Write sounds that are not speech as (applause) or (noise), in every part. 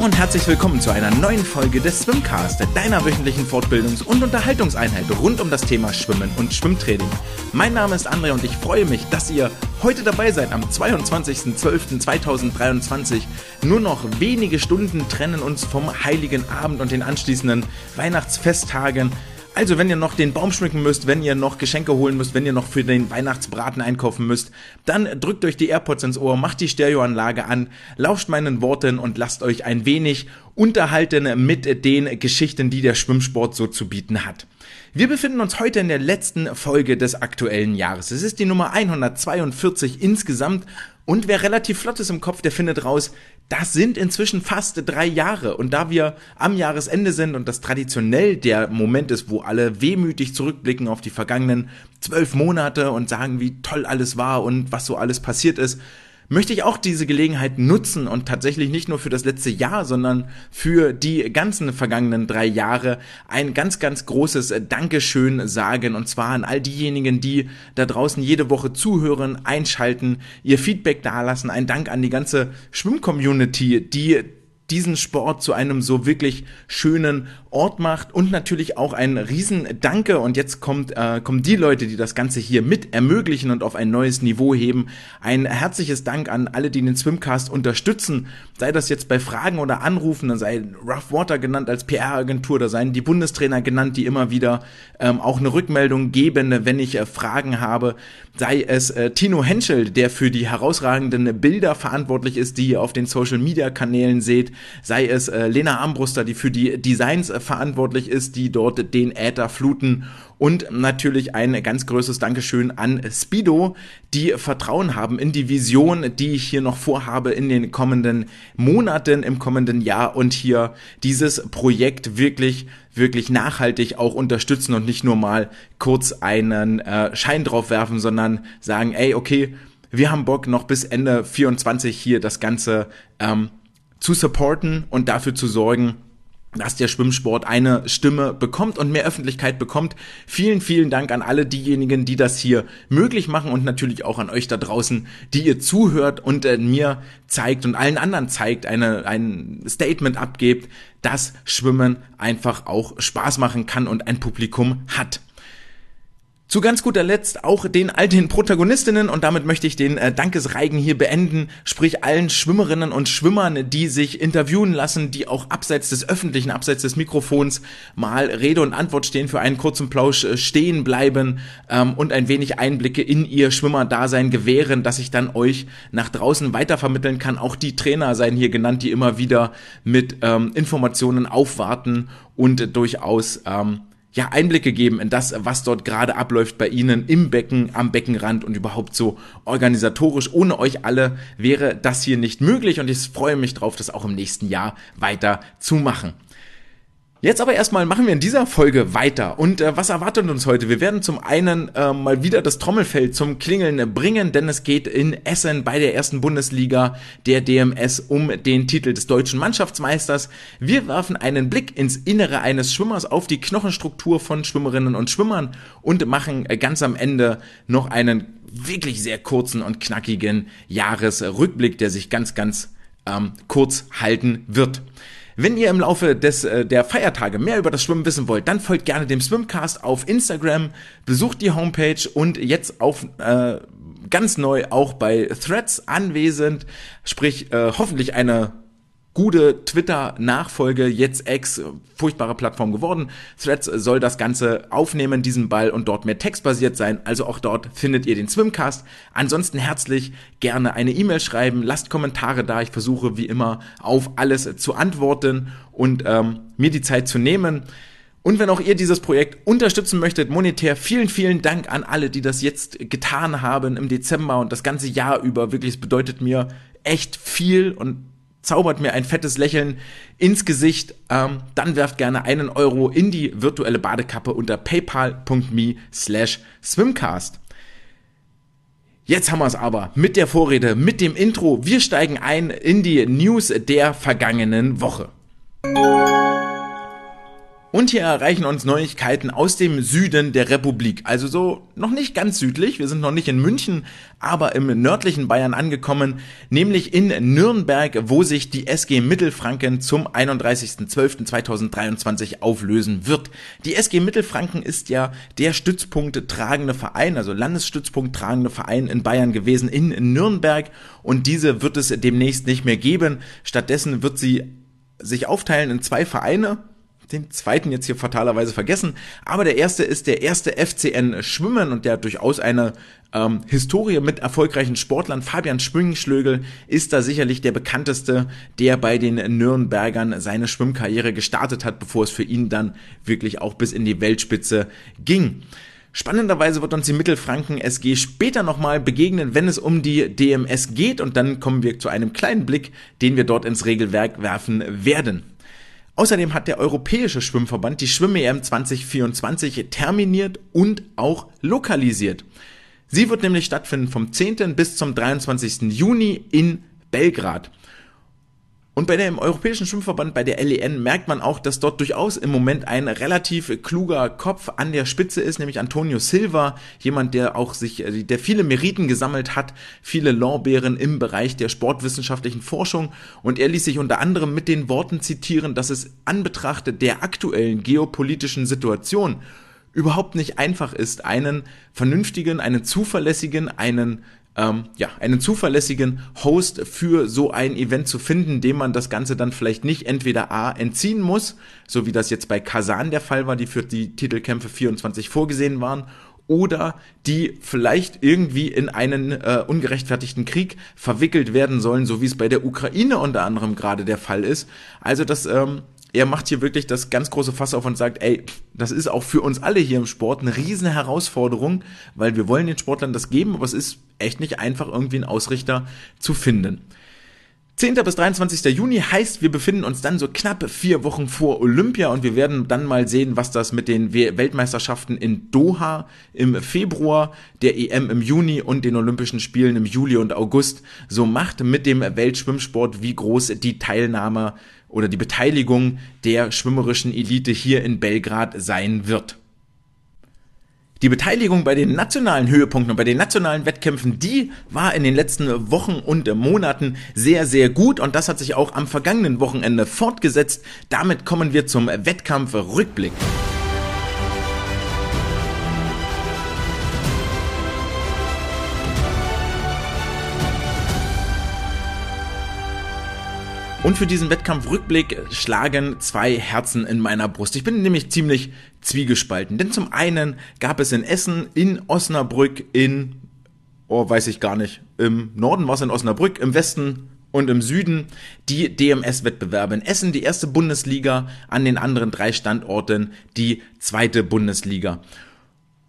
und herzlich willkommen zu einer neuen Folge des Swimcast, deiner wöchentlichen Fortbildungs- und Unterhaltungseinheit rund um das Thema Schwimmen und Schwimmtraining. Mein Name ist André und ich freue mich, dass ihr heute dabei seid am 22.12.2023. Nur noch wenige Stunden trennen uns vom Heiligen Abend und den anschließenden Weihnachtsfesttagen. Also, wenn ihr noch den Baum schmücken müsst, wenn ihr noch Geschenke holen müsst, wenn ihr noch für den Weihnachtsbraten einkaufen müsst, dann drückt euch die AirPods ins Ohr, macht die Stereoanlage an, lauscht meinen Worten und lasst euch ein wenig unterhalten mit den Geschichten, die der Schwimmsport so zu bieten hat. Wir befinden uns heute in der letzten Folge des aktuellen Jahres. Es ist die Nummer 142 insgesamt und wer relativ flott ist im Kopf, der findet raus, das sind inzwischen fast drei Jahre. Und da wir am Jahresende sind und das traditionell der Moment ist, wo alle wehmütig zurückblicken auf die vergangenen zwölf Monate und sagen, wie toll alles war und was so alles passiert ist, möchte ich auch diese Gelegenheit nutzen und tatsächlich nicht nur für das letzte Jahr, sondern für die ganzen vergangenen drei Jahre ein ganz, ganz großes Dankeschön sagen und zwar an all diejenigen, die da draußen jede Woche zuhören, einschalten, ihr Feedback dalassen. Ein Dank an die ganze Schwimm-Community, die diesen Sport zu einem so wirklich schönen Ort macht und natürlich auch ein Riesendanke. Und jetzt kommt, äh, kommen die Leute, die das Ganze hier mit ermöglichen und auf ein neues Niveau heben. Ein herzliches Dank an alle, die den Swimcast unterstützen, sei das jetzt bei Fragen oder Anrufen, dann sei Rough Water genannt als PR-Agentur, da seien die Bundestrainer genannt, die immer wieder ähm, auch eine Rückmeldung geben, wenn ich äh, Fragen habe, sei es äh, Tino Henschel, der für die herausragenden Bilder verantwortlich ist, die ihr auf den Social-Media-Kanälen seht, sei es äh, Lena Armbruster, die für die Designs äh, verantwortlich ist, die dort den Äther fluten. Und natürlich ein ganz großes Dankeschön an Speedo, die Vertrauen haben in die Vision, die ich hier noch vorhabe in den kommenden Monaten, im kommenden Jahr und hier dieses Projekt wirklich wirklich nachhaltig auch unterstützen und nicht nur mal kurz einen äh, Schein drauf werfen, sondern sagen, ey, okay, wir haben Bock noch bis Ende 24 hier das Ganze ähm, zu supporten und dafür zu sorgen, dass der Schwimmsport eine Stimme bekommt und mehr Öffentlichkeit bekommt. Vielen, vielen Dank an alle diejenigen, die das hier möglich machen und natürlich auch an euch da draußen, die ihr zuhört und äh, mir zeigt und allen anderen zeigt, eine, ein Statement abgebt, dass Schwimmen einfach auch Spaß machen kann und ein Publikum hat. Zu ganz guter Letzt auch den alten Protagonistinnen und damit möchte ich den äh, Dankesreigen hier beenden, sprich allen Schwimmerinnen und Schwimmern, die sich interviewen lassen, die auch abseits des öffentlichen, abseits des Mikrofons mal Rede und Antwort stehen, für einen kurzen Plausch äh, stehen bleiben ähm, und ein wenig Einblicke in ihr Schwimmerdasein gewähren, dass ich dann euch nach draußen weitervermitteln kann. Auch die Trainer seien hier genannt, die immer wieder mit ähm, Informationen aufwarten und äh, durchaus ähm, ja, Einblicke geben in das, was dort gerade abläuft bei Ihnen im Becken, am Beckenrand und überhaupt so organisatorisch. Ohne euch alle wäre das hier nicht möglich und ich freue mich drauf, das auch im nächsten Jahr weiter zu machen. Jetzt aber erstmal machen wir in dieser Folge weiter. Und äh, was erwartet uns heute? Wir werden zum einen äh, mal wieder das Trommelfeld zum Klingeln bringen, denn es geht in Essen bei der ersten Bundesliga der DMS um den Titel des deutschen Mannschaftsmeisters. Wir werfen einen Blick ins Innere eines Schwimmers auf die Knochenstruktur von Schwimmerinnen und Schwimmern und machen äh, ganz am Ende noch einen wirklich sehr kurzen und knackigen Jahresrückblick, der sich ganz, ganz ähm, kurz halten wird. Wenn ihr im Laufe des, äh, der Feiertage mehr über das Schwimmen wissen wollt, dann folgt gerne dem Swimcast auf Instagram, besucht die Homepage und jetzt auf äh, ganz neu auch bei Threads anwesend, sprich äh, hoffentlich eine gute Twitter-Nachfolge, jetzt ex, furchtbare Plattform geworden. Threads soll das Ganze aufnehmen, diesen Ball, und dort mehr textbasiert sein. Also auch dort findet ihr den Swimcast. Ansonsten herzlich gerne eine E-Mail schreiben, lasst Kommentare da. Ich versuche wie immer auf alles zu antworten und ähm, mir die Zeit zu nehmen. Und wenn auch ihr dieses Projekt unterstützen möchtet, monetär, vielen, vielen Dank an alle, die das jetzt getan haben im Dezember und das ganze Jahr über. Wirklich, es bedeutet mir echt viel und zaubert mir ein fettes Lächeln ins Gesicht, ähm, dann werft gerne einen Euro in die virtuelle Badekappe unter paypal.me slash swimcast. Jetzt haben wir es aber mit der Vorrede, mit dem Intro. Wir steigen ein in die News der vergangenen Woche. Und hier erreichen uns Neuigkeiten aus dem Süden der Republik. Also so noch nicht ganz südlich. Wir sind noch nicht in München, aber im nördlichen Bayern angekommen, nämlich in Nürnberg, wo sich die SG Mittelfranken zum 31.12.2023 auflösen wird. Die SG Mittelfranken ist ja der Stützpunkt tragende Verein, also Landesstützpunkt tragende Verein in Bayern gewesen, in Nürnberg. Und diese wird es demnächst nicht mehr geben. Stattdessen wird sie sich aufteilen in zwei Vereine den zweiten jetzt hier fatalerweise vergessen. Aber der erste ist der erste FCN Schwimmen und der hat durchaus eine ähm, Historie mit erfolgreichen Sportlern. Fabian Schwingschlögel ist da sicherlich der bekannteste, der bei den Nürnbergern seine Schwimmkarriere gestartet hat, bevor es für ihn dann wirklich auch bis in die Weltspitze ging. Spannenderweise wird uns die Mittelfranken SG später nochmal begegnen, wenn es um die DMS geht und dann kommen wir zu einem kleinen Blick, den wir dort ins Regelwerk werfen werden. Außerdem hat der Europäische Schwimmverband die Schwimm-EM 2024 terminiert und auch lokalisiert. Sie wird nämlich stattfinden vom 10. bis zum 23. Juni in Belgrad. Und bei dem Europäischen Schwimmverband, bei der LEN, merkt man auch, dass dort durchaus im Moment ein relativ kluger Kopf an der Spitze ist, nämlich Antonio Silva, jemand, der auch sich, äh, der viele Meriten gesammelt hat, viele Lorbeeren im Bereich der sportwissenschaftlichen Forschung. Und er ließ sich unter anderem mit den Worten zitieren, dass es an Betracht der aktuellen geopolitischen Situation überhaupt nicht einfach ist, einen vernünftigen, einen zuverlässigen, einen ähm, ja, einen zuverlässigen Host für so ein Event zu finden, dem man das Ganze dann vielleicht nicht entweder A entziehen muss, so wie das jetzt bei Kasan der Fall war, die für die Titelkämpfe 24 vorgesehen waren, oder die vielleicht irgendwie in einen äh, ungerechtfertigten Krieg verwickelt werden sollen, so wie es bei der Ukraine unter anderem gerade der Fall ist. Also das ähm, er macht hier wirklich das ganz große Fass auf und sagt, ey, das ist auch für uns alle hier im Sport eine riesen Herausforderung, weil wir wollen den Sportlern das geben, aber es ist echt nicht einfach, irgendwie einen Ausrichter zu finden. 10. bis 23. Juni heißt, wir befinden uns dann so knapp vier Wochen vor Olympia und wir werden dann mal sehen, was das mit den Weltmeisterschaften in Doha im Februar, der EM im Juni und den Olympischen Spielen im Juli und August so macht mit dem Weltschwimmsport, wie groß die Teilnahme oder die Beteiligung der schwimmerischen Elite hier in Belgrad sein wird. Die Beteiligung bei den nationalen Höhepunkten und bei den nationalen Wettkämpfen, die war in den letzten Wochen und Monaten sehr, sehr gut und das hat sich auch am vergangenen Wochenende fortgesetzt. Damit kommen wir zum Wettkampf-Rückblick. Und für diesen Wettkampfrückblick schlagen zwei Herzen in meiner Brust. Ich bin nämlich ziemlich zwiegespalten. Denn zum einen gab es in Essen, in Osnabrück, in, oh, weiß ich gar nicht, im Norden war es in Osnabrück, im Westen und im Süden die DMS-Wettbewerbe. In Essen die erste Bundesliga, an den anderen drei Standorten die zweite Bundesliga.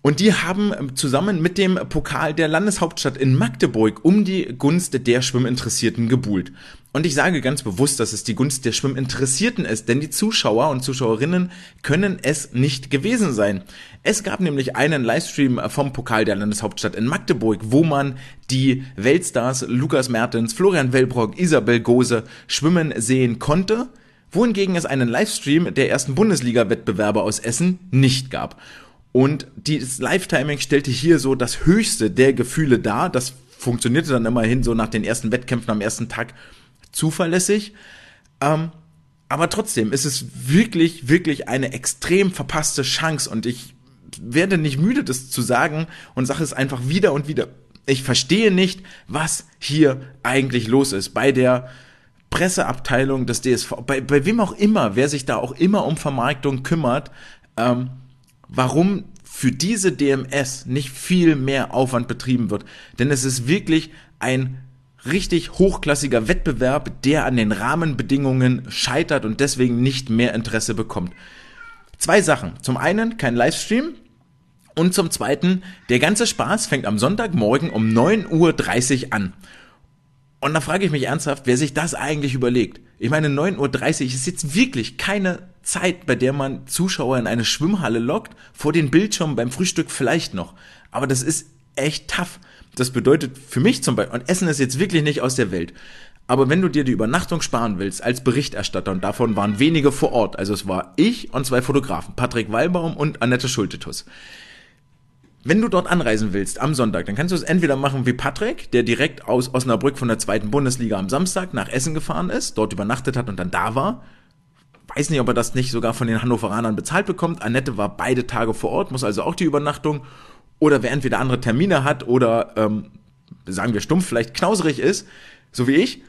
Und die haben ähm, zusammen mit dem Pokal der Landeshauptstadt in Magdeburg um die Gunst der Schwimminteressierten gebuhlt. Und ich sage ganz bewusst, dass es die Gunst der Schwimminteressierten ist, denn die Zuschauer und Zuschauerinnen können es nicht gewesen sein. Es gab nämlich einen Livestream vom Pokal der Landeshauptstadt in Magdeburg, wo man die Weltstars Lukas Mertens, Florian Wellbrock, Isabel Gose schwimmen sehen konnte wohingegen es einen Livestream der ersten Bundesliga-Wettbewerbe aus Essen nicht gab. Und das Live-Timing stellte hier so das höchste der Gefühle dar. Das funktionierte dann immerhin so nach den ersten Wettkämpfen am ersten Tag zuverlässig. Ähm, aber trotzdem ist es wirklich, wirklich eine extrem verpasste Chance und ich werde nicht müde, das zu sagen und sage es einfach wieder und wieder. Ich verstehe nicht, was hier eigentlich los ist bei der Presseabteilung des DSV, bei, bei wem auch immer, wer sich da auch immer um Vermarktung kümmert. Ähm, warum für diese DMS nicht viel mehr Aufwand betrieben wird. Denn es ist wirklich ein richtig hochklassiger Wettbewerb, der an den Rahmenbedingungen scheitert und deswegen nicht mehr Interesse bekommt. Zwei Sachen. Zum einen kein Livestream und zum zweiten, der ganze Spaß fängt am Sonntagmorgen um 9.30 Uhr an. Und da frage ich mich ernsthaft, wer sich das eigentlich überlegt. Ich meine, 9.30 Uhr ist jetzt wirklich keine Zeit, bei der man Zuschauer in eine Schwimmhalle lockt, vor den Bildschirmen beim Frühstück vielleicht noch. Aber das ist echt tough. Das bedeutet für mich zum Beispiel, und Essen ist jetzt wirklich nicht aus der Welt, Aber wenn du dir die Übernachtung sparen willst als Berichterstatter, und davon waren wenige vor Ort, also es war ich und zwei Fotografen, Patrick Wallbaum und Annette Schultetus. Wenn du dort anreisen willst am Sonntag, dann kannst du es entweder machen wie Patrick, der direkt aus Osnabrück von der zweiten Bundesliga am Samstag nach Essen gefahren ist, dort übernachtet hat und dann da war. Weiß nicht, ob er das nicht sogar von den Hannoveranern bezahlt bekommt. Annette war beide Tage vor Ort, muss also auch die Übernachtung. Oder wer entweder andere Termine hat oder, ähm, sagen wir stumpf, vielleicht knauserig ist, so wie ich,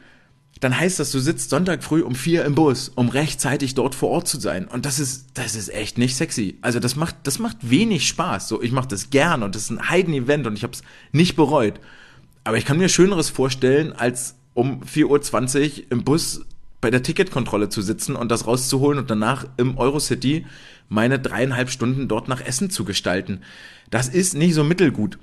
dann heißt das, du sitzt Sonntag früh um vier im Bus, um rechtzeitig dort vor Ort zu sein. Und das ist, das ist echt nicht sexy. Also das macht, das macht wenig Spaß. So, ich mache das gern und das ist ein Heiden-Event und ich habe es nicht bereut. Aber ich kann mir Schöneres vorstellen, als um 4.20 Uhr im Bus bei der Ticketkontrolle zu sitzen und das rauszuholen und danach im Eurocity meine dreieinhalb Stunden dort nach Essen zu gestalten. Das ist nicht so mittelgut.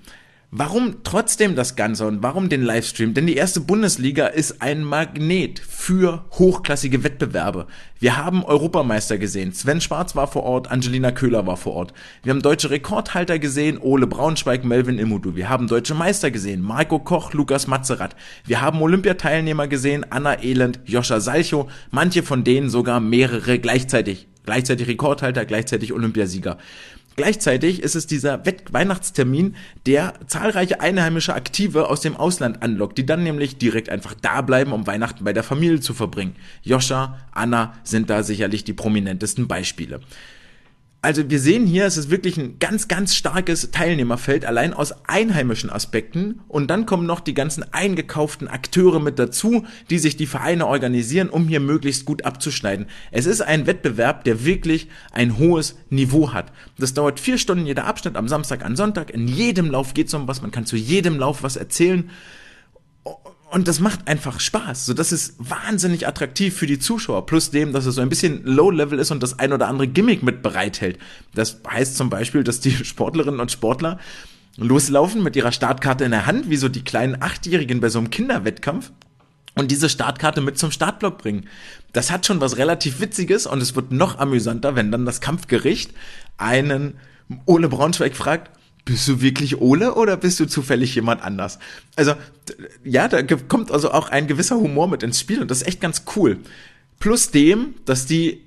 Warum trotzdem das Ganze und warum den Livestream? Denn die erste Bundesliga ist ein Magnet für hochklassige Wettbewerbe. Wir haben Europameister gesehen. Sven Schwarz war vor Ort, Angelina Köhler war vor Ort. Wir haben deutsche Rekordhalter gesehen, Ole Braunschweig, Melvin Immudu. Wir haben deutsche Meister gesehen, Marco Koch, Lukas Matzerath. Wir haben Olympiateilnehmer gesehen, Anna Elend, Joscha Salcho. Manche von denen sogar mehrere gleichzeitig. Gleichzeitig Rekordhalter, gleichzeitig Olympiasieger. Gleichzeitig ist es dieser Wett Weihnachtstermin, der zahlreiche einheimische Aktive aus dem Ausland anlockt, die dann nämlich direkt einfach da bleiben, um Weihnachten bei der Familie zu verbringen. Joscha, Anna sind da sicherlich die prominentesten Beispiele. Also wir sehen hier, es ist wirklich ein ganz, ganz starkes Teilnehmerfeld, allein aus einheimischen Aspekten. Und dann kommen noch die ganzen eingekauften Akteure mit dazu, die sich die Vereine organisieren, um hier möglichst gut abzuschneiden. Es ist ein Wettbewerb, der wirklich ein hohes Niveau hat. Das dauert vier Stunden jeder Abschnitt am Samstag, an Sonntag. In jedem Lauf geht es um was. Man kann zu jedem Lauf was erzählen und das macht einfach Spaß. So, das ist wahnsinnig attraktiv für die Zuschauer. Plus dem, dass es so ein bisschen Low-Level ist und das ein oder andere Gimmick mit bereithält. Das heißt zum Beispiel, dass die (laughs) Sportlerinnen und Sportler loslaufen mit ihrer Startkarte in der Hand, wie so die kleinen Achtjährigen bei so einem Kinderwettkampf und diese Startkarte mit zum Startblock bringen. Das hat schon was relativ Witziges und es wird noch amüsanter, wenn dann das Kampfgericht einen Ole Braunschweig fragt, bist du wirklich Ole oder bist du zufällig jemand anders? Also, ja, da kommt also auch ein gewisser Humor mit ins Spiel und das ist echt ganz cool. Plus dem, dass die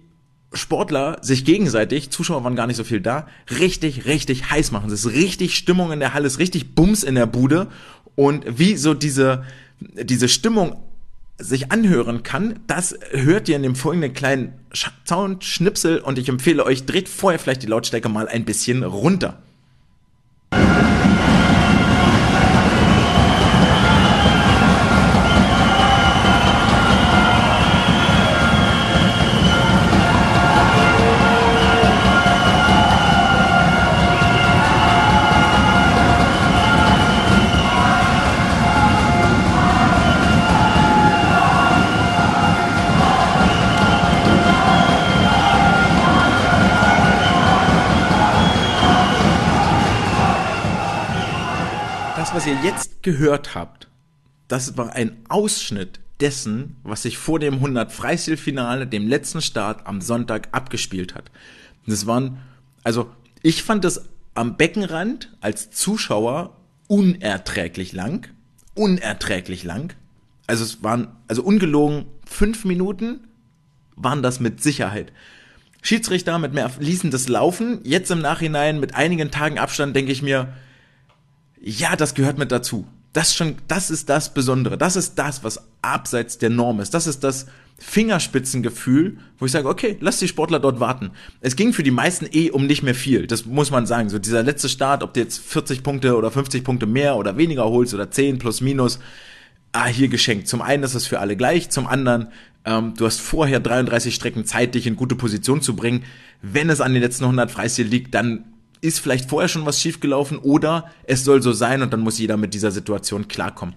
Sportler sich gegenseitig, Zuschauer waren gar nicht so viel da, richtig, richtig heiß machen. Es ist richtig Stimmung in der Halle, es ist richtig Bums in der Bude und wie so diese, diese Stimmung sich anhören kann, das hört ihr in dem folgenden kleinen Soundschnipsel und ich empfehle euch, dreht vorher vielleicht die Lautstärke mal ein bisschen runter. Jetzt gehört habt, das war ein Ausschnitt dessen, was sich vor dem 100 Freistilfinale, dem letzten Start am Sonntag abgespielt hat. Das waren, also ich fand das am Beckenrand als Zuschauer unerträglich lang, unerträglich lang. Also es waren, also ungelogen fünf Minuten waren das mit Sicherheit. Schiedsrichter mit mehr ließen das laufen. Jetzt im Nachhinein mit einigen Tagen Abstand denke ich mir, ja, das gehört mit dazu. Das schon, das ist das Besondere. Das ist das, was abseits der Norm ist. Das ist das Fingerspitzengefühl, wo ich sage, okay, lass die Sportler dort warten. Es ging für die meisten eh um nicht mehr viel. Das muss man sagen. So dieser letzte Start, ob du jetzt 40 Punkte oder 50 Punkte mehr oder weniger holst oder 10 plus minus, ah, hier geschenkt. Zum einen ist es für alle gleich, zum anderen, ähm, du hast vorher 33 Strecken Zeit, dich in gute Position zu bringen. Wenn es an den letzten 100 Freistil liegt, dann ist vielleicht vorher schon was schiefgelaufen oder es soll so sein und dann muss jeder mit dieser Situation klarkommen.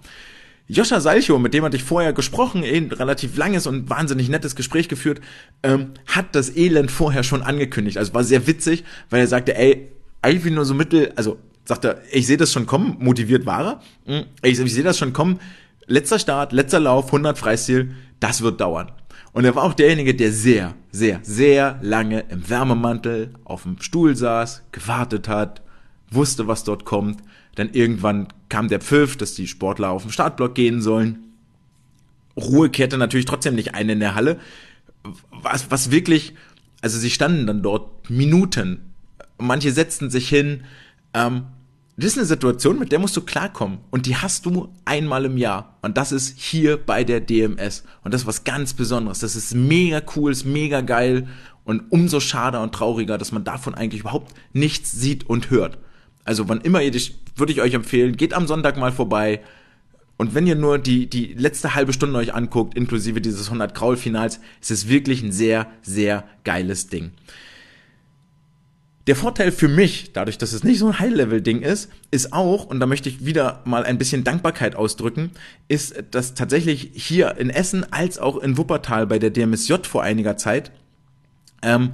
Joscha Salcho, mit dem hatte ich vorher gesprochen, ein relativ langes und wahnsinnig nettes Gespräch geführt, ähm, hat das Elend vorher schon angekündigt. Also war sehr witzig, weil er sagte, ey, eigentlich nur so mittel, also sagt er, ich sehe das schon kommen, motiviert war er, hm, ich, ich sehe das schon kommen, letzter Start, letzter Lauf, 100 Freistil, das wird dauern. Und er war auch derjenige, der sehr, sehr, sehr lange im Wärmemantel auf dem Stuhl saß, gewartet hat, wusste, was dort kommt. Dann irgendwann kam der Pfiff, dass die Sportler auf den Startblock gehen sollen. Ruhe kehrte natürlich trotzdem nicht ein in der Halle. Was, was wirklich, also sie standen dann dort Minuten. Manche setzten sich hin. Ähm, das ist eine Situation, mit der musst du klarkommen. Und die hast du einmal im Jahr. Und das ist hier bei der DMS. Und das ist was ganz Besonderes. Das ist mega cool, ist mega geil. Und umso schade und trauriger, dass man davon eigentlich überhaupt nichts sieht und hört. Also wann immer ihr dich, würde ich euch empfehlen, geht am Sonntag mal vorbei. Und wenn ihr nur die, die letzte halbe Stunde euch anguckt, inklusive dieses 100 Kraul-Finals, ist es wirklich ein sehr, sehr geiles Ding. Der Vorteil für mich, dadurch, dass es nicht so ein High-Level-Ding ist, ist auch, und da möchte ich wieder mal ein bisschen Dankbarkeit ausdrücken, ist, dass tatsächlich hier in Essen als auch in Wuppertal bei der DMSJ vor einiger Zeit ähm,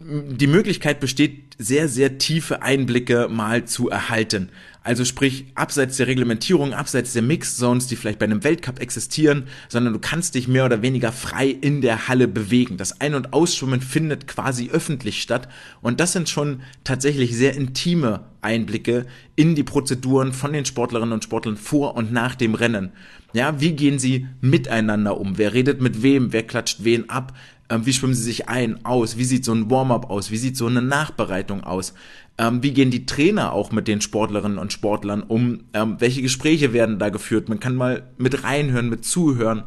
die Möglichkeit besteht, sehr, sehr tiefe Einblicke mal zu erhalten. Also sprich, abseits der Reglementierung, abseits der Mix-Zones, die vielleicht bei einem Weltcup existieren, sondern du kannst dich mehr oder weniger frei in der Halle bewegen. Das Ein- und Ausschwimmen findet quasi öffentlich statt. Und das sind schon tatsächlich sehr intime Einblicke in die Prozeduren von den Sportlerinnen und Sportlern vor und nach dem Rennen. Ja, wie gehen sie miteinander um? Wer redet mit wem? Wer klatscht wen ab? Ähm, wie schwimmen sie sich ein, aus? Wie sieht so ein Warm-up aus? Wie sieht so eine Nachbereitung aus? Ähm, wie gehen die Trainer auch mit den Sportlerinnen und Sportlern um? Ähm, welche Gespräche werden da geführt? Man kann mal mit reinhören, mit zuhören.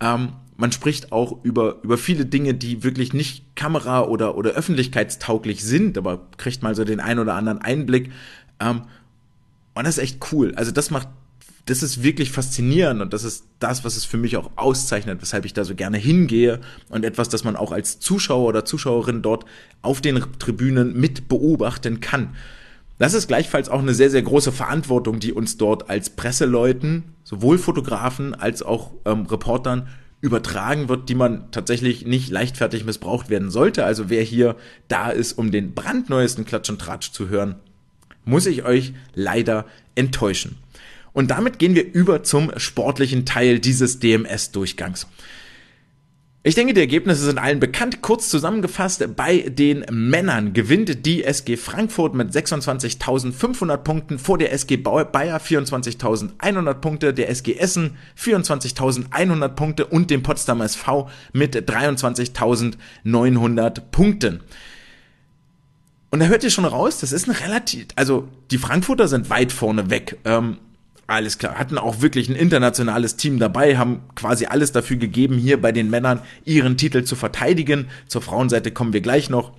Ähm, man spricht auch über, über viele Dinge, die wirklich nicht kamera- oder, oder öffentlichkeitstauglich sind, aber kriegt mal so den ein oder anderen Einblick. Ähm, und das ist echt cool. Also das macht das ist wirklich faszinierend und das ist das, was es für mich auch auszeichnet, weshalb ich da so gerne hingehe und etwas, das man auch als Zuschauer oder Zuschauerin dort auf den Tribünen mit beobachten kann. Das ist gleichfalls auch eine sehr, sehr große Verantwortung, die uns dort als Presseleuten, sowohl Fotografen als auch ähm, Reportern übertragen wird, die man tatsächlich nicht leichtfertig missbraucht werden sollte. Also wer hier da ist, um den brandneuesten Klatsch und Tratsch zu hören, muss ich euch leider enttäuschen. Und damit gehen wir über zum sportlichen Teil dieses DMS-Durchgangs. Ich denke, die Ergebnisse sind allen bekannt. Kurz zusammengefasst, bei den Männern gewinnt die SG Frankfurt mit 26.500 Punkten vor der SG Bayer 24.100 Punkte, der SG Essen 24.100 Punkte und dem Potsdamer SV mit 23.900 Punkten. Und da hört ihr schon raus, das ist eine relativ, also die Frankfurter sind weit vorne weg. Ähm, alles klar, hatten auch wirklich ein internationales Team dabei, haben quasi alles dafür gegeben, hier bei den Männern ihren Titel zu verteidigen. Zur Frauenseite kommen wir gleich noch.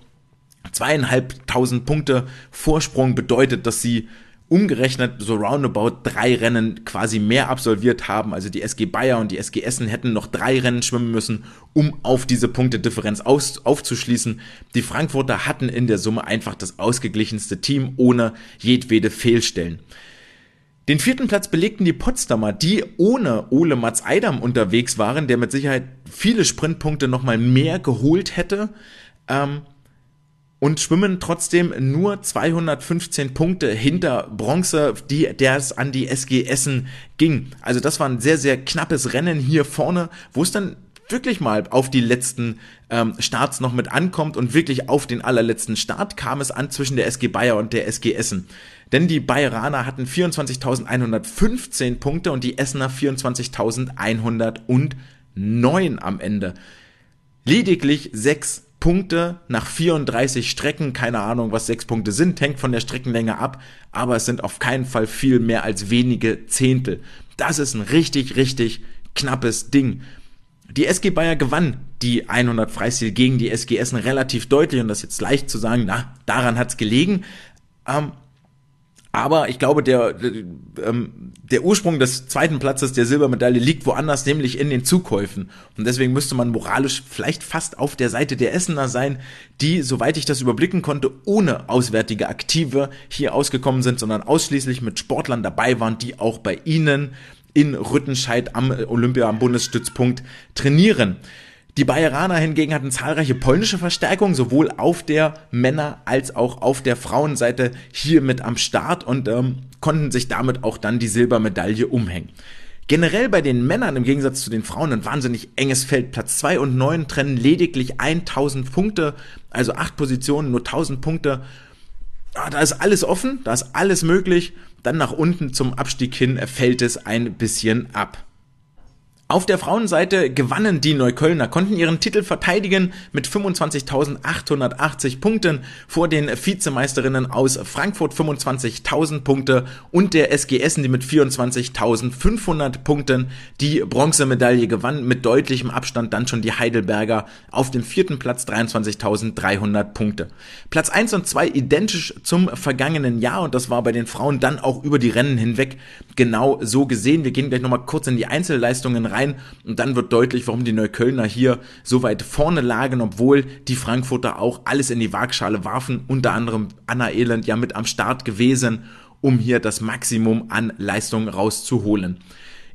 Zweieinhalbtausend Punkte Vorsprung bedeutet, dass sie umgerechnet so roundabout drei Rennen quasi mehr absolviert haben. Also die SG Bayer und die SG Essen hätten noch drei Rennen schwimmen müssen, um auf diese Punktedifferenz aus, aufzuschließen. Die Frankfurter hatten in der Summe einfach das ausgeglichenste Team ohne jedwede Fehlstellen. Den vierten Platz belegten die Potsdamer, die ohne Ole Mats Eidam unterwegs waren, der mit Sicherheit viele Sprintpunkte nochmal mehr geholt hätte. Ähm, und schwimmen trotzdem nur 215 Punkte hinter Bronze, die, der es an die SG Essen ging. Also das war ein sehr, sehr knappes Rennen hier vorne, wo es dann wirklich mal auf die letzten ähm, Starts noch mit ankommt und wirklich auf den allerletzten Start kam es an zwischen der SG Bayer und der SG Essen. Denn die Bayeraner hatten 24.115 Punkte und die Essener 24.109 am Ende. Lediglich sechs Punkte nach 34 Strecken, keine Ahnung, was sechs Punkte sind, hängt von der Streckenlänge ab, aber es sind auf keinen Fall viel mehr als wenige Zehntel. Das ist ein richtig, richtig knappes Ding. Die SG Bayer gewann die 100 Freistil gegen die SG Essen relativ deutlich und das ist jetzt leicht zu sagen, na, daran hat's gelegen. Ähm, aber ich glaube, der, ähm, der Ursprung des zweiten Platzes der Silbermedaille liegt woanders, nämlich in den Zukäufen. Und deswegen müsste man moralisch vielleicht fast auf der Seite der Essener sein, die, soweit ich das überblicken konnte, ohne auswärtige Aktive hier ausgekommen sind, sondern ausschließlich mit Sportlern dabei waren, die auch bei ihnen in Rüttenscheid am Olympia am Bundesstützpunkt trainieren. Die Bayeraner hingegen hatten zahlreiche polnische Verstärkungen, sowohl auf der Männer- als auch auf der Frauenseite hier mit am Start und ähm, konnten sich damit auch dann die Silbermedaille umhängen. Generell bei den Männern im Gegensatz zu den Frauen ein wahnsinnig enges Feld. Platz 2 und 9 trennen lediglich 1000 Punkte, also 8 Positionen, nur 1000 Punkte. Ah, da ist alles offen, da ist alles möglich. Dann nach unten zum Abstieg hin fällt es ein bisschen ab. Auf der Frauenseite gewannen die Neuköllner, konnten ihren Titel verteidigen mit 25.880 Punkten vor den Vizemeisterinnen aus Frankfurt 25.000 Punkte und der SG Essen, die mit 24.500 Punkten die Bronzemedaille gewann, mit deutlichem Abstand dann schon die Heidelberger auf dem vierten Platz 23.300 Punkte. Platz 1 und 2 identisch zum vergangenen Jahr und das war bei den Frauen dann auch über die Rennen hinweg genau so gesehen. Wir gehen gleich nochmal kurz in die Einzelleistungen rein rein und dann wird deutlich, warum die Neuköllner hier so weit vorne lagen, obwohl die Frankfurter auch alles in die Waagschale warfen, unter anderem Anna Elend ja mit am Start gewesen, um hier das Maximum an Leistung rauszuholen.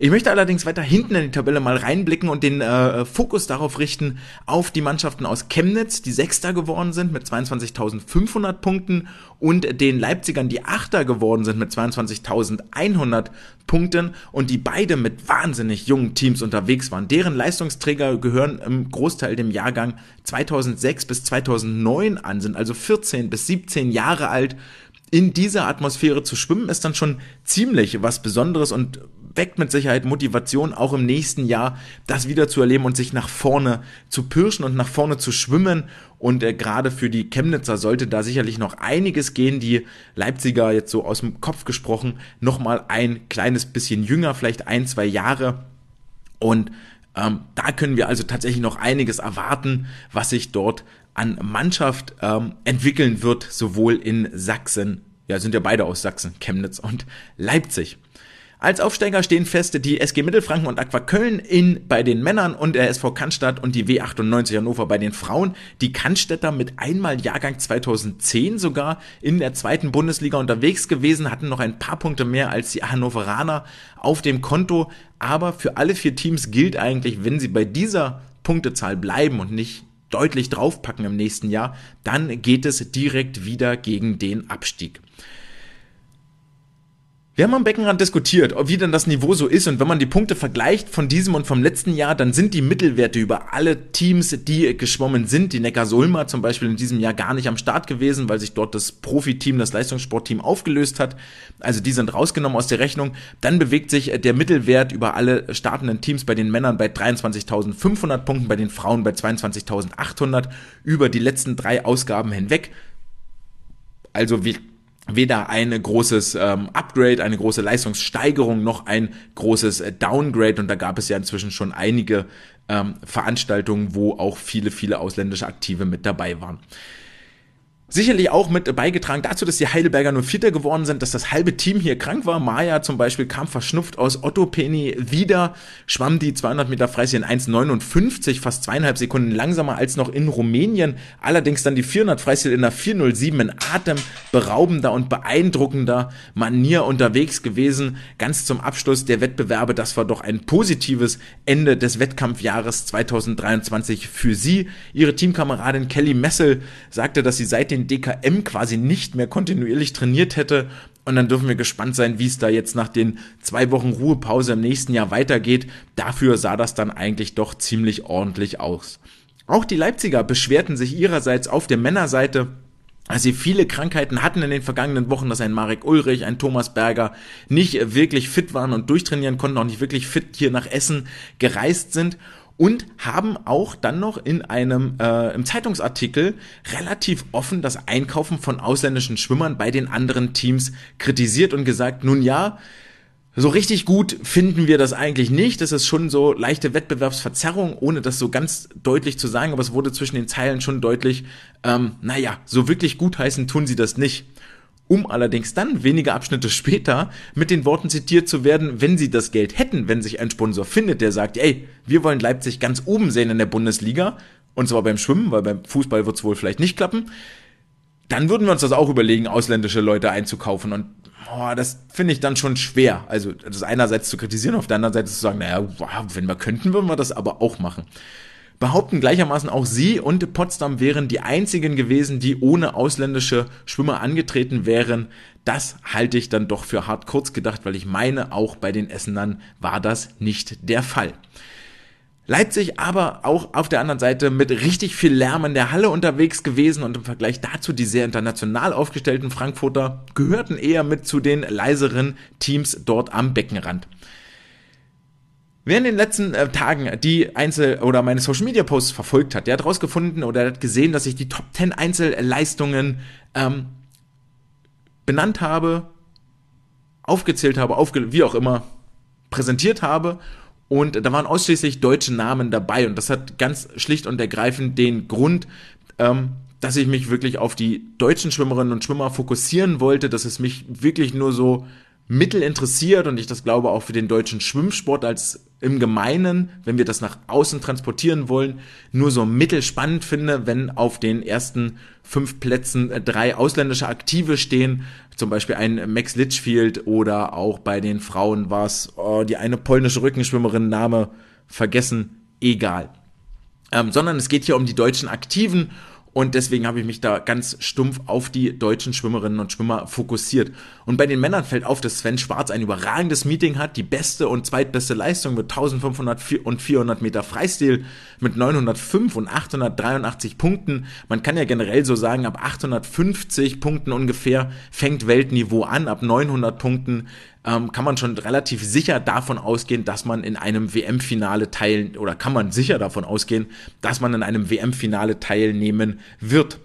Ich möchte allerdings weiter hinten in die Tabelle mal reinblicken und den äh, Fokus darauf richten, auf die Mannschaften aus Chemnitz, die Sechster geworden sind mit 22.500 Punkten und den Leipzigern, die Achter geworden sind mit 22.100 Punkten und die beide mit wahnsinnig jungen Teams unterwegs waren. Deren Leistungsträger gehören im Großteil dem Jahrgang 2006 bis 2009 an, sind also 14 bis 17 Jahre alt in dieser Atmosphäre zu schwimmen, ist dann schon ziemlich was Besonderes und weckt mit Sicherheit Motivation, auch im nächsten Jahr das wieder zu erleben und sich nach vorne zu pirschen und nach vorne zu schwimmen. Und äh, gerade für die Chemnitzer sollte da sicherlich noch einiges gehen. Die Leipziger jetzt so aus dem Kopf gesprochen, nochmal ein kleines bisschen jünger, vielleicht ein, zwei Jahre. Und ähm, da können wir also tatsächlich noch einiges erwarten, was sich dort an Mannschaft ähm, entwickeln wird, sowohl in Sachsen, ja, sind ja beide aus Sachsen, Chemnitz und Leipzig. Als Aufsteiger stehen fest die SG Mittelfranken und Aqua Köln in, bei den Männern und der SV Cannstatt und die W98 Hannover bei den Frauen. Die Cannstätter mit einmal Jahrgang 2010 sogar in der zweiten Bundesliga unterwegs gewesen, hatten noch ein paar Punkte mehr als die Hannoveraner auf dem Konto. Aber für alle vier Teams gilt eigentlich, wenn sie bei dieser Punktezahl bleiben und nicht deutlich draufpacken im nächsten Jahr, dann geht es direkt wieder gegen den Abstieg. Wir haben am Beckenrand diskutiert, wie denn das Niveau so ist und wenn man die Punkte vergleicht von diesem und vom letzten Jahr, dann sind die Mittelwerte über alle Teams, die geschwommen sind, die Neckar-Sulmer zum Beispiel in diesem Jahr gar nicht am Start gewesen, weil sich dort das Profiteam, das Leistungssportteam aufgelöst hat. Also die sind rausgenommen aus der Rechnung. Dann bewegt sich der Mittelwert über alle startenden Teams bei den Männern bei 23.500 Punkten, bei den Frauen bei 22.800 über die letzten drei Ausgaben hinweg. Also wir weder ein großes ähm, Upgrade, eine große Leistungssteigerung noch ein großes äh, Downgrade. Und da gab es ja inzwischen schon einige ähm, Veranstaltungen, wo auch viele, viele ausländische Aktive mit dabei waren sicherlich auch mit beigetragen dazu, dass die Heidelberger nur Vierter geworden sind, dass das halbe Team hier krank war. Maya zum Beispiel kam verschnupft aus Otto Penny wieder, schwamm die 200 Meter Freistil in 1,59, fast zweieinhalb Sekunden langsamer als noch in Rumänien. Allerdings dann die 400 Freistil in der 407 in atemberaubender und beeindruckender Manier unterwegs gewesen. Ganz zum Abschluss der Wettbewerbe, das war doch ein positives Ende des Wettkampfjahres 2023 für sie. Ihre Teamkameradin Kelly Messel sagte, dass sie seit den DKM quasi nicht mehr kontinuierlich trainiert hätte. Und dann dürfen wir gespannt sein, wie es da jetzt nach den zwei Wochen Ruhepause im nächsten Jahr weitergeht. Dafür sah das dann eigentlich doch ziemlich ordentlich aus. Auch die Leipziger beschwerten sich ihrerseits auf der Männerseite, als sie viele Krankheiten hatten in den vergangenen Wochen, dass ein Marek Ulrich, ein Thomas Berger nicht wirklich fit waren und durchtrainieren konnten, auch nicht wirklich fit hier nach Essen gereist sind und haben auch dann noch in einem äh, im Zeitungsartikel relativ offen das Einkaufen von ausländischen Schwimmern bei den anderen Teams kritisiert und gesagt, nun ja, so richtig gut finden wir das eigentlich nicht. Das ist schon so leichte Wettbewerbsverzerrung, ohne das so ganz deutlich zu sagen, aber es wurde zwischen den Zeilen schon deutlich, ähm, naja, so wirklich gutheißen tun sie das nicht um allerdings dann wenige Abschnitte später mit den Worten zitiert zu werden, wenn sie das Geld hätten, wenn sich ein Sponsor findet, der sagt, ey, wir wollen Leipzig ganz oben sehen in der Bundesliga, und zwar beim Schwimmen, weil beim Fußball wird es wohl vielleicht nicht klappen, dann würden wir uns das auch überlegen, ausländische Leute einzukaufen. Und oh, das finde ich dann schon schwer. Also das einerseits zu kritisieren, auf der anderen Seite zu sagen, naja, wenn wir könnten, würden wir das aber auch machen behaupten gleichermaßen auch sie und Potsdam wären die einzigen gewesen, die ohne ausländische Schwimmer angetreten wären. Das halte ich dann doch für hart kurz gedacht, weil ich meine, auch bei den Essenern war das nicht der Fall. Leipzig aber auch auf der anderen Seite mit richtig viel Lärm in der Halle unterwegs gewesen und im Vergleich dazu die sehr international aufgestellten Frankfurter gehörten eher mit zu den leiseren Teams dort am Beckenrand. Wer in den letzten äh, Tagen die Einzel- oder meine Social Media Posts verfolgt hat, der hat rausgefunden oder hat gesehen, dass ich die Top 10 Einzelleistungen ähm, benannt habe, aufgezählt habe, aufge wie auch immer, präsentiert habe. Und da waren ausschließlich deutsche Namen dabei. Und das hat ganz schlicht und ergreifend den Grund, ähm, dass ich mich wirklich auf die deutschen Schwimmerinnen und Schwimmer fokussieren wollte, dass es mich wirklich nur so mittel interessiert und ich das glaube auch für den deutschen Schwimmsport als im Gemeinen, wenn wir das nach außen transportieren wollen, nur so mittelspannend finde, wenn auf den ersten fünf Plätzen äh, drei ausländische Aktive stehen, zum Beispiel ein Max Litchfield oder auch bei den Frauen war es oh, die eine polnische Rückenschwimmerin, Name vergessen, egal. Ähm, sondern es geht hier um die deutschen Aktiven und deswegen habe ich mich da ganz stumpf auf die deutschen Schwimmerinnen und Schwimmer fokussiert. Und bei den Männern fällt auf, dass Sven Schwarz ein überragendes Meeting hat, die beste und zweitbeste Leistung mit 1500 und 400 Meter Freistil mit 905 und 883 Punkten. Man kann ja generell so sagen, ab 850 Punkten ungefähr fängt Weltniveau an, ab 900 Punkten ähm, kann man schon relativ sicher davon ausgehen, dass man in einem WM-Finale teilen oder kann man sicher davon ausgehen, dass man in einem WM-Finale teilnehmen wird.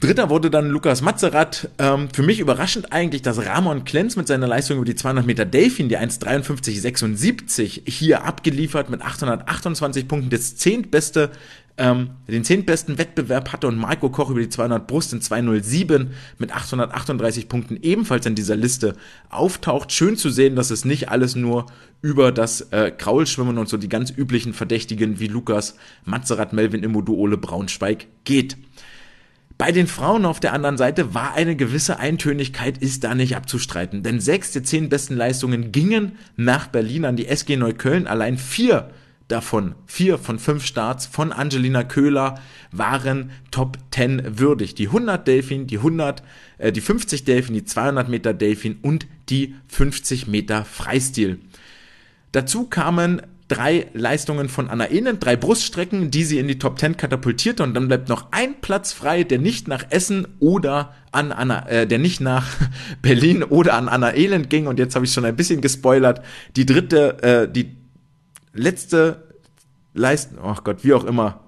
Dritter wurde dann Lukas Mazerat. Ähm, für mich überraschend eigentlich, dass Ramon Klenz mit seiner Leistung über die 200 Meter Delfin, die 1,53,76 hier abgeliefert mit 828 Punkten, das zehntbeste ähm, den zehntbesten Wettbewerb hatte und Marco Koch über die 200 Brust in 207 mit 838 Punkten ebenfalls in dieser Liste auftaucht. Schön zu sehen, dass es nicht alles nur über das äh, Kraulschwimmen und so die ganz üblichen Verdächtigen wie Lukas, Mazerat, Melvin Immodu, Ole Braunschweig geht. Bei den Frauen auf der anderen Seite war eine gewisse Eintönigkeit, ist da nicht abzustreiten. Denn sechs der zehn besten Leistungen gingen nach Berlin an die SG Neukölln. Allein vier davon, vier von fünf Starts von Angelina Köhler waren Top 10 würdig. Die 100 Delfin, die 100, äh, die 50 Delfin, die 200 Meter Delfin und die 50 Meter Freistil. Dazu kamen drei Leistungen von Anna Ehnen, drei Bruststrecken, die sie in die Top 10 katapultierte und dann bleibt noch ein Platz frei, der nicht nach Essen oder an Anna, äh, der nicht nach (laughs) Berlin oder an Anna Elend ging und jetzt habe ich schon ein bisschen gespoilert. Die dritte, äh, die letzte Leistung, oh Gott, wie auch immer,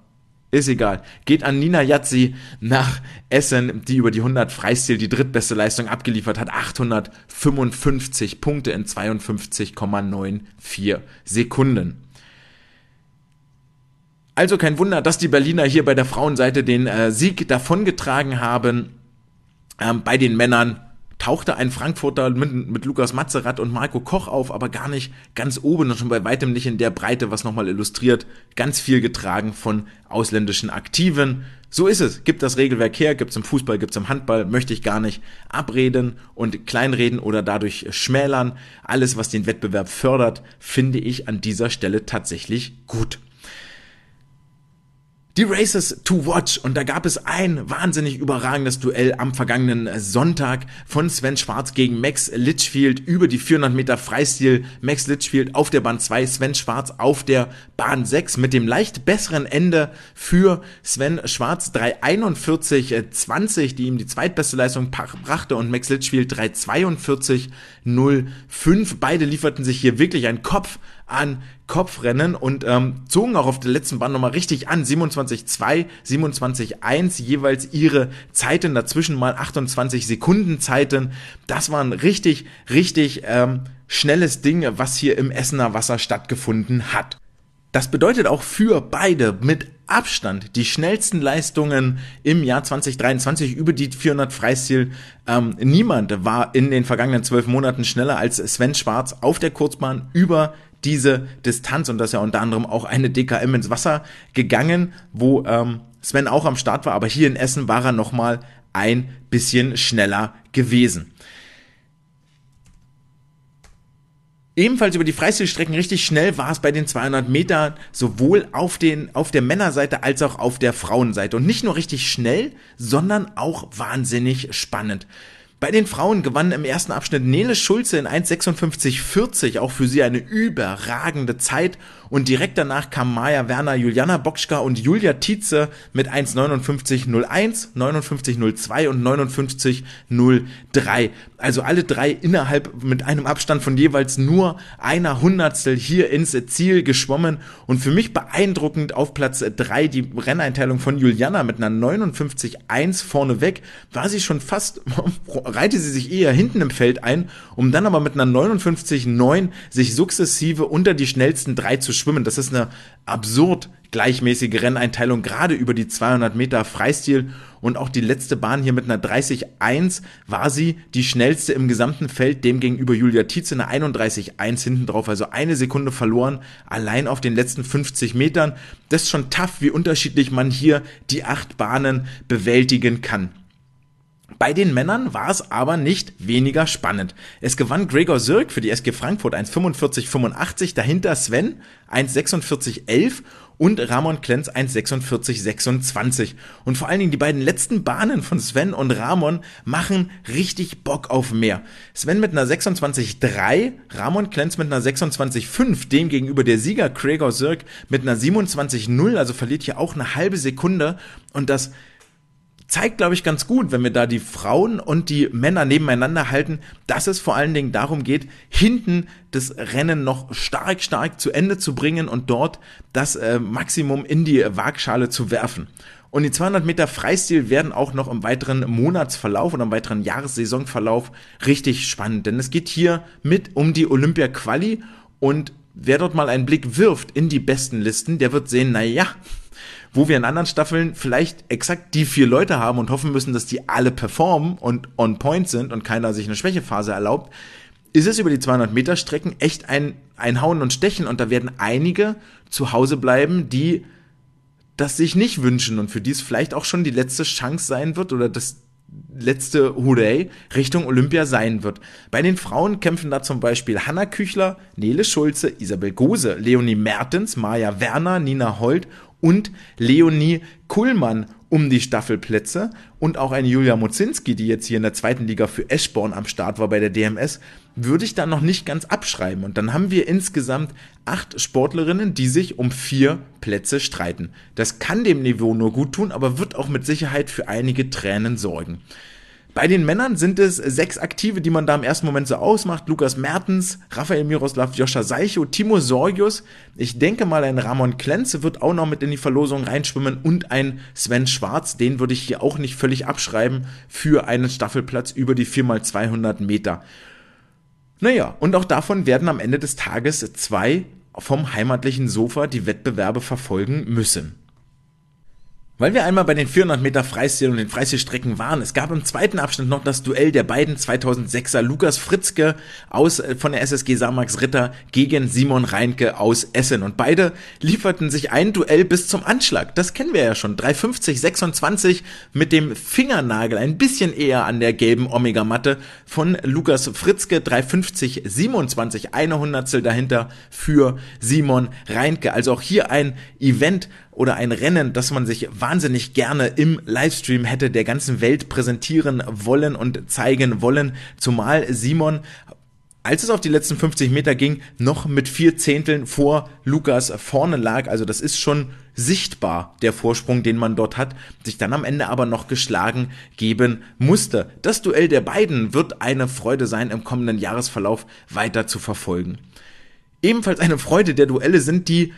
ist egal. Geht an Nina Jatzi nach Essen, die über die 100 Freistil die drittbeste Leistung abgeliefert hat. 855 Punkte in 52,94 Sekunden. Also kein Wunder, dass die Berliner hier bei der Frauenseite den äh, Sieg davongetragen haben. Ähm, bei den Männern tauchte ein Frankfurter mit, mit Lukas Mazerat und Marco Koch auf, aber gar nicht ganz oben und schon bei weitem nicht in der Breite, was nochmal illustriert. Ganz viel getragen von ausländischen Aktiven. So ist es. Gibt das Regelwerk her, gibt's im Fußball, gibt's im Handball, möchte ich gar nicht abreden und kleinreden oder dadurch schmälern. Alles, was den Wettbewerb fördert, finde ich an dieser Stelle tatsächlich gut. Die Races to Watch und da gab es ein wahnsinnig überragendes Duell am vergangenen Sonntag von Sven Schwarz gegen Max Litchfield über die 400 Meter Freistil. Max Litchfield auf der Bahn 2, Sven Schwarz auf der Bahn 6 mit dem leicht besseren Ende für Sven Schwarz 341,20, die ihm die zweitbeste Leistung brachte und Max Litchfield 342,05. Beide lieferten sich hier wirklich ein Kopf an Kopfrennen und ähm, zogen auch auf der letzten Bahn nochmal richtig an. 27-2, 27-1, jeweils ihre Zeiten, dazwischen mal 28 Sekunden Zeiten. Das war ein richtig, richtig ähm, schnelles Ding, was hier im Essener Wasser stattgefunden hat. Das bedeutet auch für beide mit Abstand die schnellsten Leistungen im Jahr 2023 über die 400 Freistil. Ähm, niemand war in den vergangenen zwölf Monaten schneller als Sven Schwarz auf der Kurzbahn über diese Distanz und das ist ja unter anderem auch eine DKM ins Wasser gegangen, wo ähm, Sven auch am Start war, aber hier in Essen war er nochmal ein bisschen schneller gewesen. Ebenfalls über die Freistilstrecken richtig schnell war es bei den 200 Metern, sowohl auf, den, auf der Männerseite als auch auf der Frauenseite. Und nicht nur richtig schnell, sondern auch wahnsinnig spannend. Bei den Frauen gewann im ersten Abschnitt Nele Schulze in 1,56,40, auch für sie eine überragende Zeit. Und direkt danach kam Maja Werner, Juliana Bokschka und Julia Tietze mit 1,59,01, 59,02 und 59,03. Also alle drei innerhalb mit einem Abstand von jeweils nur einer Hundertstel hier ins Ziel geschwommen und für mich beeindruckend auf Platz 3 die Renneinteilung von Juliana mit einer 59,1 vorneweg war sie schon fast, (laughs) reihte sie sich eher hinten im Feld ein, um dann aber mit einer 59,9 sich sukzessive unter die schnellsten drei zu schwimmen. Das ist eine absurd gleichmäßige Renneinteilung, gerade über die 200 Meter Freistil. Und auch die letzte Bahn hier mit einer 30,1 war sie die schnellste im gesamten Feld, dem gegenüber Julia Tietze eine 31,1 hinten drauf, also eine Sekunde verloren, allein auf den letzten 50 Metern. Das ist schon tough, wie unterschiedlich man hier die acht Bahnen bewältigen kann. Bei den Männern war es aber nicht weniger spannend. Es gewann Gregor Sirk für die SG Frankfurt 1,45,85, dahinter Sven 1,46,11 und Ramon Klenz 1,46,26. Und vor allen Dingen die beiden letzten Bahnen von Sven und Ramon machen richtig Bock auf mehr. Sven mit einer 26,3, Ramon Klenz mit einer 26,5, dem gegenüber der Sieger Gregor Sirk mit einer 27,0, also verliert hier auch eine halbe Sekunde und das zeigt, glaube ich, ganz gut, wenn wir da die Frauen und die Männer nebeneinander halten, dass es vor allen Dingen darum geht, hinten das Rennen noch stark, stark zu Ende zu bringen und dort das äh, Maximum in die Waagschale zu werfen. Und die 200 Meter Freistil werden auch noch im weiteren Monatsverlauf oder im weiteren Jahressaisonverlauf richtig spannend, denn es geht hier mit um die Olympia-Quali und wer dort mal einen Blick wirft in die besten Listen, der wird sehen, na ja, wo wir in anderen Staffeln vielleicht exakt die vier Leute haben und hoffen müssen, dass die alle performen und on point sind und keiner sich eine Schwächephase erlaubt, ist es über die 200 Meter Strecken echt ein, ein Hauen und Stechen und da werden einige zu Hause bleiben, die das sich nicht wünschen und für die es vielleicht auch schon die letzte Chance sein wird oder das letzte Hooray Richtung Olympia sein wird. Bei den Frauen kämpfen da zum Beispiel Hanna Küchler, Nele Schulze, Isabel Gose, Leonie Mertens, Maja Werner, Nina Holt und Leonie Kuhlmann um die Staffelplätze und auch eine Julia Mozinski, die jetzt hier in der zweiten Liga für Eschborn am Start war bei der DMS, würde ich da noch nicht ganz abschreiben. Und dann haben wir insgesamt acht Sportlerinnen, die sich um vier Plätze streiten. Das kann dem Niveau nur gut tun, aber wird auch mit Sicherheit für einige Tränen sorgen. Bei den Männern sind es sechs Aktive, die man da im ersten Moment so ausmacht. Lukas Mertens, Rafael Miroslav, Joscha Seicho, Timo Sorgius. Ich denke mal, ein Ramon Klenze wird auch noch mit in die Verlosung reinschwimmen und ein Sven Schwarz. Den würde ich hier auch nicht völlig abschreiben für einen Staffelplatz über die 4x200 Meter. Naja, und auch davon werden am Ende des Tages zwei vom heimatlichen Sofa die Wettbewerbe verfolgen müssen. Weil wir einmal bei den 400 Meter Freistil und den Freistilstrecken waren, es gab im zweiten Abschnitt noch das Duell der beiden 2006er Lukas Fritzke aus, äh, von der SSG Samax Ritter gegen Simon Reinke aus Essen. Und beide lieferten sich ein Duell bis zum Anschlag. Das kennen wir ja schon. 350, 26 mit dem Fingernagel ein bisschen eher an der gelben Omega-Matte von Lukas Fritzke. 350, 27, eine Hundertstel dahinter für Simon Reinke. Also auch hier ein Event, oder ein Rennen, das man sich wahnsinnig gerne im Livestream hätte der ganzen Welt präsentieren wollen und zeigen wollen, zumal Simon als es auf die letzten 50 Meter ging, noch mit vier Zehnteln vor Lukas vorne lag. Also das ist schon sichtbar, der Vorsprung, den man dort hat, sich dann am Ende aber noch geschlagen geben musste. Das Duell der beiden wird eine Freude sein, im kommenden Jahresverlauf weiter zu verfolgen. Ebenfalls eine Freude der Duelle sind die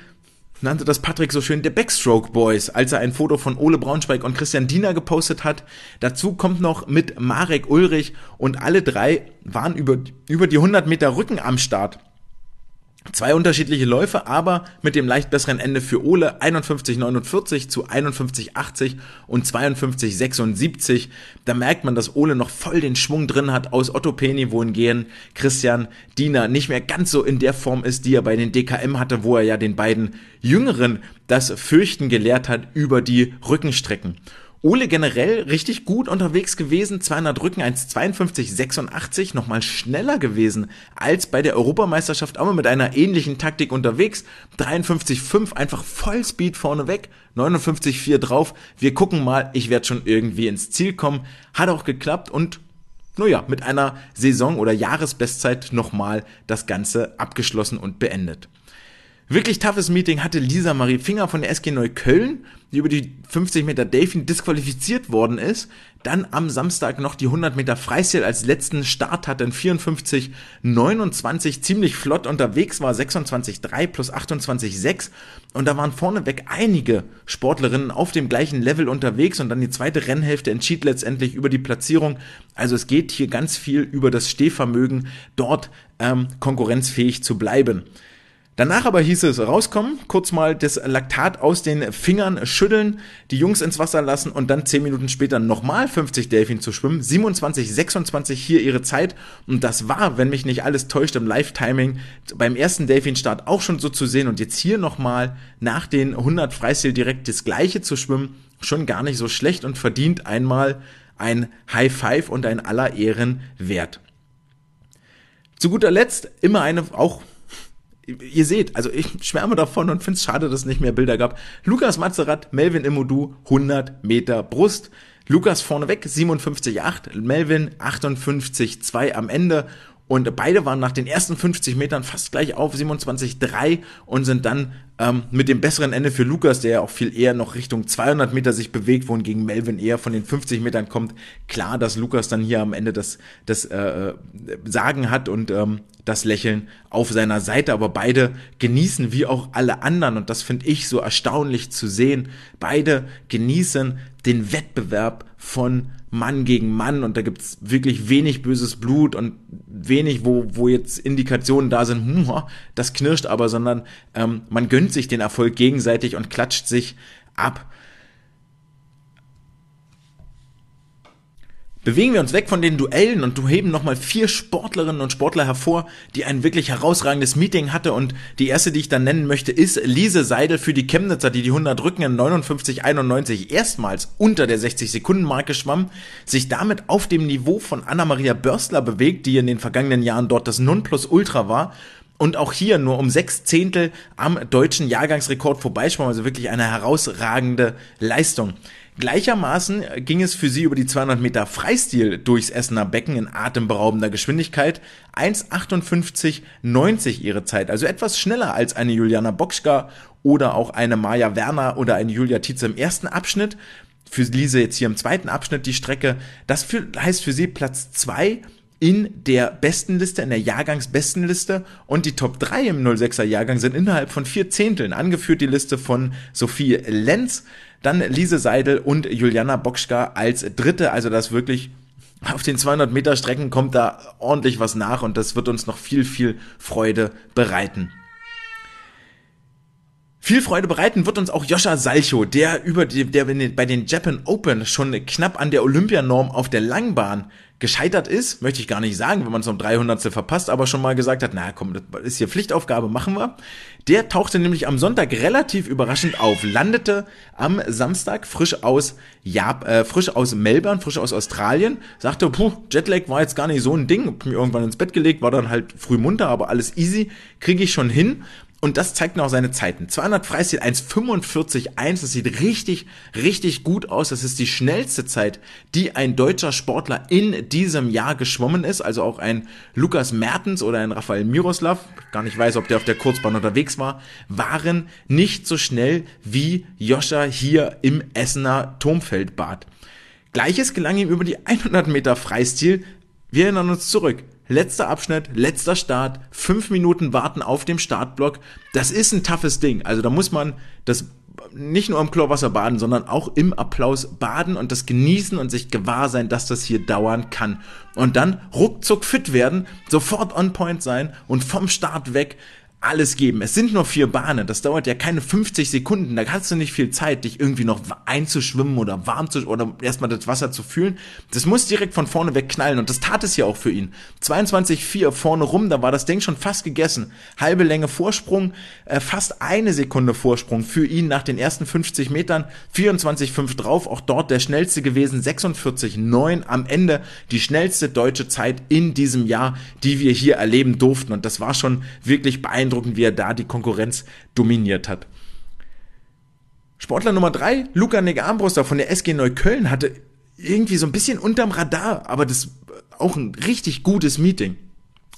nannte das Patrick so schön der Backstroke Boys, als er ein Foto von Ole Braunschweig und Christian Diener gepostet hat. Dazu kommt noch mit Marek Ulrich und alle drei waren über, über die 100 Meter Rücken am Start. Zwei unterschiedliche Läufe, aber mit dem leicht besseren Ende für Ole 51,49 zu 51,80 und 52,76. Da merkt man, dass Ole noch voll den Schwung drin hat aus Otto Peni, wohingehend Christian Diener nicht mehr ganz so in der Form ist, die er bei den DKM hatte, wo er ja den beiden Jüngeren das Fürchten gelehrt hat über die Rückenstrecken. Ole generell richtig gut unterwegs gewesen, 200 Rücken 1,52,86, nochmal schneller gewesen als bei der Europameisterschaft, aber mit einer ähnlichen Taktik unterwegs, 53,5 einfach Vollspeed vorneweg, 59,4 drauf, wir gucken mal, ich werde schon irgendwie ins Ziel kommen, hat auch geklappt und naja, mit einer Saison- oder Jahresbestzeit nochmal das Ganze abgeschlossen und beendet. Wirklich toughes Meeting hatte Lisa Marie Finger von der SG Neukölln, die über die 50 Meter Delfin disqualifiziert worden ist, dann am Samstag noch die 100 Meter Freistil als letzten Start hatte in 54, 29 ziemlich flott unterwegs war, 26,3 plus 28,6 und da waren vorneweg einige Sportlerinnen auf dem gleichen Level unterwegs und dann die zweite Rennhälfte entschied letztendlich über die Platzierung. Also es geht hier ganz viel über das Stehvermögen, dort ähm, konkurrenzfähig zu bleiben. Danach aber hieß es rauskommen, kurz mal das Laktat aus den Fingern schütteln, die Jungs ins Wasser lassen und dann 10 Minuten später nochmal 50 Delfin zu schwimmen. 27, 26 hier ihre Zeit und das war, wenn mich nicht alles täuscht im Live-Timing, beim ersten Delfin-Start auch schon so zu sehen und jetzt hier nochmal nach den 100 Freistil direkt das gleiche zu schwimmen, schon gar nicht so schlecht und verdient einmal ein High Five und ein aller Ehren wert. Zu guter Letzt immer eine auch ihr seht, also ich schwärme davon und finde es schade, dass es nicht mehr Bilder gab. Lukas Mazerat, Melvin Imodu, 100 Meter Brust. Lukas vorneweg 57,8, Melvin 58,2 am Ende. Und beide waren nach den ersten 50 Metern fast gleich auf 27,3 und sind dann ähm, mit dem besseren Ende für Lukas, der ja auch viel eher noch Richtung 200 Meter sich bewegt, wohingegen Melvin eher von den 50 Metern kommt. Klar, dass Lukas dann hier am Ende das, das äh, Sagen hat und ähm, das Lächeln auf seiner Seite, aber beide genießen wie auch alle anderen und das finde ich so erstaunlich zu sehen. Beide genießen den Wettbewerb von Mann gegen Mann und da gibt's wirklich wenig böses Blut und wenig, wo, wo jetzt Indikationen da sind, hm, das knirscht aber, sondern ähm, man gönnt sich den Erfolg gegenseitig und klatscht sich ab. Bewegen wir uns weg von den Duellen und du heben nochmal vier Sportlerinnen und Sportler hervor, die ein wirklich herausragendes Meeting hatte und die erste, die ich dann nennen möchte, ist Lise Seidel für die Chemnitzer, die die 100 Rücken in 59,91 erstmals unter der 60-Sekunden-Marke schwamm, sich damit auf dem Niveau von Anna-Maria Börstler bewegt, die in den vergangenen Jahren dort das Nonplusultra war und auch hier nur um sechs Zehntel am deutschen Jahrgangsrekord vorbeischwammen, also wirklich eine herausragende Leistung. Gleichermaßen ging es für sie über die 200 Meter Freistil durchs Essener Becken in atemberaubender Geschwindigkeit. 1,58,90 ihre Zeit, also etwas schneller als eine Juliana Bokschka oder auch eine Maja Werner oder eine Julia Tietze im ersten Abschnitt. Für Lise jetzt hier im zweiten Abschnitt die Strecke. Das für, heißt für sie Platz zwei in der Bestenliste, in der Jahrgangsbestenliste und die Top 3 im 06er Jahrgang sind innerhalb von vier Zehnteln angeführt, die Liste von Sophie Lenz, dann Lise Seidel und Juliana Bokschka als Dritte, also das wirklich auf den 200 Meter Strecken kommt da ordentlich was nach und das wird uns noch viel, viel Freude bereiten. Viel Freude bereiten wird uns auch Joscha Salcho, der über die, der bei den Japan Open schon knapp an der Olympianorm auf der Langbahn gescheitert ist, möchte ich gar nicht sagen, wenn man es um 300 verpasst, aber schon mal gesagt hat, na komm, das ist hier Pflichtaufgabe, machen wir. Der tauchte nämlich am Sonntag relativ überraschend auf, landete am Samstag frisch aus Jap äh, frisch aus Melbourne, frisch aus Australien, sagte, puh, Jetlag war jetzt gar nicht so ein Ding, hab mir irgendwann ins Bett gelegt, war dann halt früh munter, aber alles easy, kriege ich schon hin und das zeigt noch seine Zeiten. 200 Freistil 1,45,1. Das sieht richtig, richtig gut aus. Das ist die schnellste Zeit, die ein deutscher Sportler in diesem Jahr geschwommen ist. Also auch ein Lukas Mertens oder ein Rafael Miroslav, gar nicht weiß, ob der auf der Kurzbahn unterwegs war, waren nicht so schnell wie Joscha hier im Essener Turmfeldbad. Gleiches gelang ihm über die 100 Meter Freistil. Wir erinnern uns zurück. Letzter Abschnitt, letzter Start, fünf Minuten warten auf dem Startblock. Das ist ein toughes Ding. Also da muss man das nicht nur im Chlorwasser baden, sondern auch im Applaus baden und das genießen und sich gewahr sein, dass das hier dauern kann. Und dann ruckzuck fit werden, sofort on point sein und vom Start weg alles geben. Es sind nur vier Bahnen. Das dauert ja keine 50 Sekunden. Da hast du nicht viel Zeit, dich irgendwie noch einzuschwimmen oder warm zu oder erstmal das Wasser zu fühlen. Das muss direkt von vorne weg knallen und das tat es ja auch für ihn. 22,4 vorne rum, da war das Ding schon fast gegessen. Halbe Länge Vorsprung, äh, fast eine Sekunde Vorsprung für ihn nach den ersten 50 Metern. 24,5 drauf, auch dort der schnellste gewesen. 46,9 am Ende die schnellste deutsche Zeit in diesem Jahr, die wir hier erleben durften. Und das war schon wirklich beeindruckend beeindruckend, wie er da die Konkurrenz dominiert hat. Sportler Nummer drei, Luca Negarmbruster von der SG Neukölln, hatte irgendwie so ein bisschen unterm Radar, aber das auch ein richtig gutes Meeting.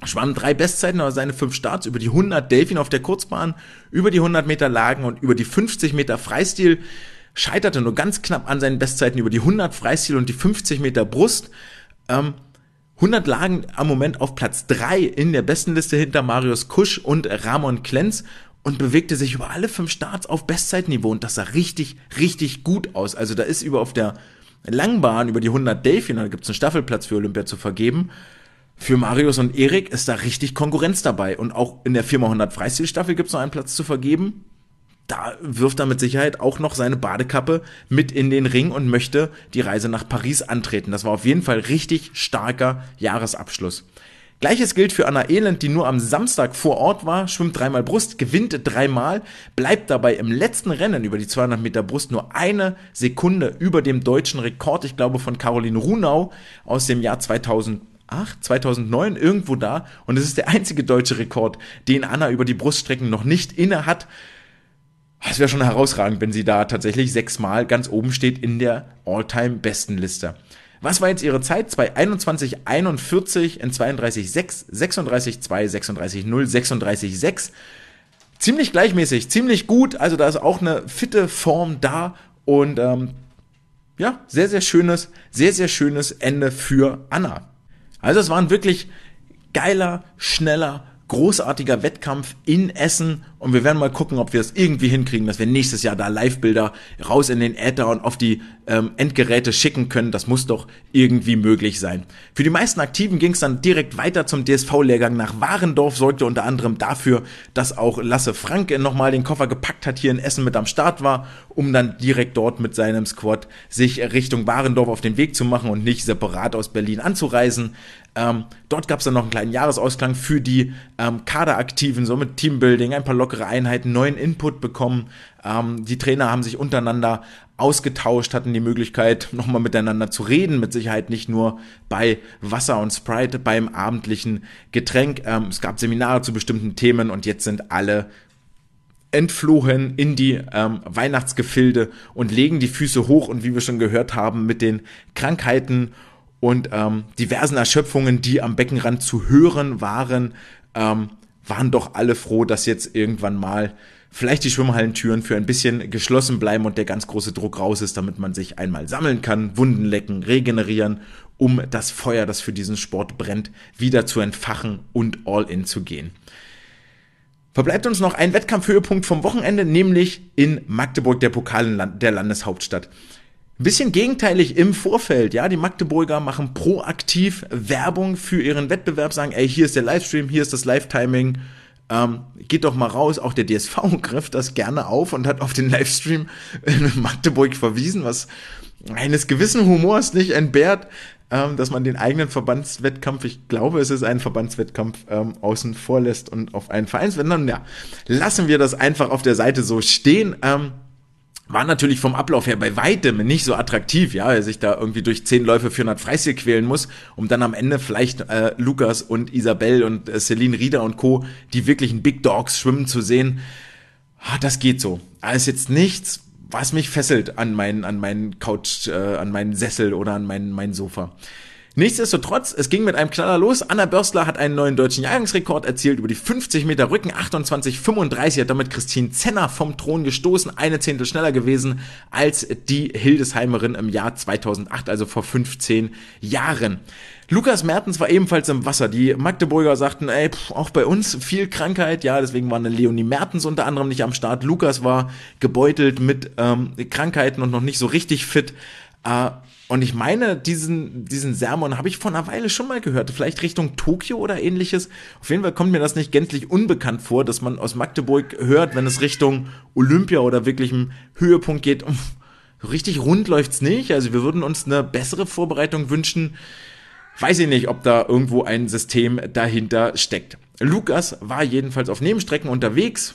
schwamm drei Bestzeiten, aber seine fünf Starts über die 100 Delfin auf der Kurzbahn, über die 100 Meter Lagen und über die 50 Meter Freistil, scheiterte nur ganz knapp an seinen Bestzeiten über die 100 Freistil und die 50 Meter Brust. Ähm, 100 lagen am Moment auf Platz 3 in der besten Liste hinter Marius Kusch und Ramon Klenz und bewegte sich über alle fünf Starts auf Bestzeitniveau und das sah richtig, richtig gut aus. Also da ist über auf der Langbahn, über die 100 Delfin, da gibt es einen Staffelplatz für Olympia zu vergeben. Für Marius und Erik ist da richtig Konkurrenz dabei und auch in der 4x100 Freistilstaffel gibt es noch einen Platz zu vergeben da wirft er mit Sicherheit auch noch seine Badekappe mit in den Ring und möchte die Reise nach Paris antreten. Das war auf jeden Fall richtig starker Jahresabschluss. Gleiches gilt für Anna Elend, die nur am Samstag vor Ort war, schwimmt dreimal Brust, gewinnt dreimal, bleibt dabei im letzten Rennen über die 200 Meter Brust nur eine Sekunde über dem deutschen Rekord, ich glaube von Caroline Runau aus dem Jahr 2008, 2009, irgendwo da. Und es ist der einzige deutsche Rekord, den Anna über die Bruststrecken noch nicht inne hat. Es wäre schon herausragend, wenn sie da tatsächlich sechsmal ganz oben steht in der All-Time-Bestenliste. Was war jetzt ihre Zeit? 221,41 in 32,6, 36,2, 36,0, 36,6. Ziemlich gleichmäßig, ziemlich gut. Also da ist auch eine fitte Form da und ähm, ja, sehr, sehr schönes, sehr, sehr schönes Ende für Anna. Also es war ein wirklich geiler, schneller, großartiger Wettkampf in Essen und wir werden mal gucken, ob wir es irgendwie hinkriegen, dass wir nächstes Jahr da Live-Bilder raus in den Äther und auf die ähm, Endgeräte schicken können. Das muss doch irgendwie möglich sein. Für die meisten Aktiven ging es dann direkt weiter zum DSV-Lehrgang nach Warendorf, sorgte unter anderem dafür, dass auch Lasse Frank nochmal den Koffer gepackt hat, hier in Essen mit am Start war, um dann direkt dort mit seinem Squad sich Richtung Warendorf auf den Weg zu machen und nicht separat aus Berlin anzureisen. Ähm, dort gab es dann noch einen kleinen Jahresausklang für die ähm, Kaderaktiven, so mit Teambuilding, ein paar lockere Einheiten, neuen Input bekommen. Ähm, die Trainer haben sich untereinander ausgetauscht, hatten die Möglichkeit, (laughs) nochmal miteinander zu reden, mit Sicherheit nicht nur bei Wasser und Sprite, beim abendlichen Getränk. Ähm, es gab Seminare zu bestimmten Themen und jetzt sind alle entflohen in die ähm, Weihnachtsgefilde und legen die Füße hoch und wie wir schon gehört haben, mit den Krankheiten und ähm, diversen Erschöpfungen, die am Beckenrand zu hören waren, ähm, waren doch alle froh, dass jetzt irgendwann mal vielleicht die Schwimmhallentüren für ein bisschen geschlossen bleiben und der ganz große Druck raus ist, damit man sich einmal sammeln kann, Wunden lecken, regenerieren, um das Feuer, das für diesen Sport brennt, wieder zu entfachen und all in zu gehen. Verbleibt uns noch ein Wettkampfhöhepunkt vom Wochenende, nämlich in Magdeburg, der Pokal der Landeshauptstadt. Bisschen gegenteilig im Vorfeld, ja, die Magdeburger machen proaktiv Werbung für ihren Wettbewerb, sagen, ey, hier ist der Livestream, hier ist das Live-Timing, ähm, geht doch mal raus. Auch der DSV (laughs) griff das gerne auf und hat auf den Livestream in Magdeburg verwiesen, was eines gewissen Humors nicht entbehrt, ähm, dass man den eigenen Verbandswettkampf, ich glaube, es ist ein Verbandswettkampf, ähm, außen vor lässt und auf einen Vereinswettkampf. Ja, lassen wir das einfach auf der Seite so stehen. Ähm, war natürlich vom Ablauf her bei weitem nicht so attraktiv, ja, er sich da irgendwie durch zehn Läufe 400 Freistil quälen muss, um dann am Ende vielleicht äh, Lukas und Isabel und äh, Celine Rieder und Co., die wirklichen Big Dogs schwimmen zu sehen. Ah, das geht so. Aber ist jetzt nichts, was mich fesselt an meinen, an meinen Couch, äh, an meinen Sessel oder an mein, mein Sofa. Nichtsdestotrotz, es ging mit einem Knaller los. Anna Börstler hat einen neuen deutschen Jahrgangsrekord erzielt über die 50 Meter Rücken. 28,35 hat damit Christine Zenner vom Thron gestoßen. Eine Zehntel schneller gewesen als die Hildesheimerin im Jahr 2008, also vor 15 Jahren. Lukas Mertens war ebenfalls im Wasser. Die Magdeburger sagten, ey, pff, auch bei uns viel Krankheit. Ja, deswegen war eine Leonie Mertens unter anderem nicht am Start. Lukas war gebeutelt mit ähm, Krankheiten und noch nicht so richtig fit. Äh, und ich meine, diesen, diesen Sermon habe ich vor einer Weile schon mal gehört. Vielleicht Richtung Tokio oder ähnliches. Auf jeden Fall kommt mir das nicht gänzlich unbekannt vor, dass man aus Magdeburg hört, wenn es Richtung Olympia oder wirklichem Höhepunkt geht. Richtig rund läuft's nicht. Also wir würden uns eine bessere Vorbereitung wünschen. Weiß ich nicht, ob da irgendwo ein System dahinter steckt. Lukas war jedenfalls auf Nebenstrecken unterwegs,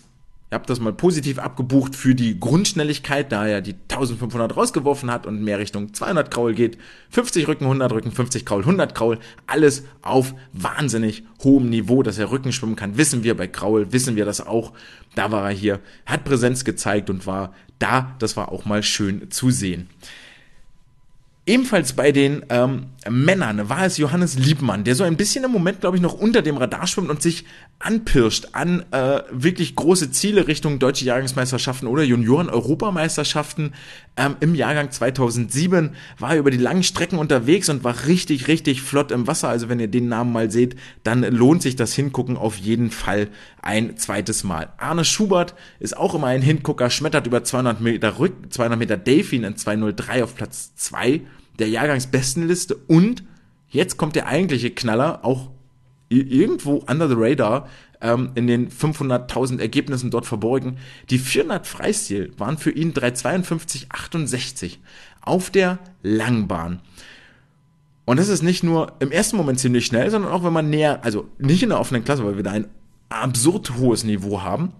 Habt das mal positiv abgebucht für die Grundschnelligkeit, da er die 1500 rausgeworfen hat und mehr Richtung 200 Kraul geht. 50 Rücken, 100 Rücken, 50 Kraul, 100 Kraul. Alles auf wahnsinnig hohem Niveau, dass er Rücken schwimmen kann. Wissen wir bei Kraul, wissen wir das auch. Da war er hier, hat Präsenz gezeigt und war da. Das war auch mal schön zu sehen. Ebenfalls bei den ähm, Männern war es Johannes Liebmann, der so ein bisschen im Moment, glaube ich, noch unter dem Radar schwimmt und sich anpirscht an äh, wirklich große Ziele Richtung deutsche Jahrgangsmeisterschaften oder Junioren-Europameisterschaften. Ähm, Im Jahrgang 2007 war er über die langen Strecken unterwegs und war richtig, richtig flott im Wasser. Also wenn ihr den Namen mal seht, dann lohnt sich das Hingucken auf jeden Fall ein zweites Mal. Arne Schubert ist auch immer ein Hingucker, schmettert über 200 Meter Rück, 200 Meter Delfin in 203 auf Platz 2 der Jahrgangsbestenliste und jetzt kommt der eigentliche Knaller, auch irgendwo under the radar, ähm, in den 500.000 Ergebnissen dort verborgen. Die 400 Freistil waren für ihn 352,68 auf der Langbahn. Und das ist nicht nur im ersten Moment ziemlich schnell, sondern auch wenn man näher, also nicht in der offenen Klasse, weil wir da ein absurd hohes Niveau haben.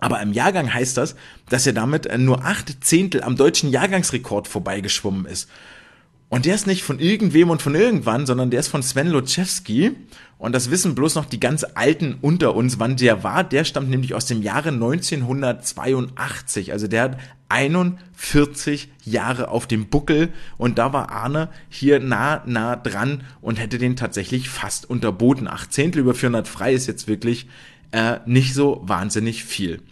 Aber im Jahrgang heißt das, dass er damit nur acht Zehntel am deutschen Jahrgangsrekord vorbeigeschwommen ist. Und der ist nicht von irgendwem und von irgendwann, sondern der ist von Sven Loczewski. Und das wissen bloß noch die ganz Alten unter uns, wann der war. Der stammt nämlich aus dem Jahre 1982. Also der hat 41 Jahre auf dem Buckel. Und da war Arne hier nah, nah dran und hätte den tatsächlich fast unterboten. Acht Zehntel über 400 frei ist jetzt wirklich äh, nicht so wahnsinnig viel.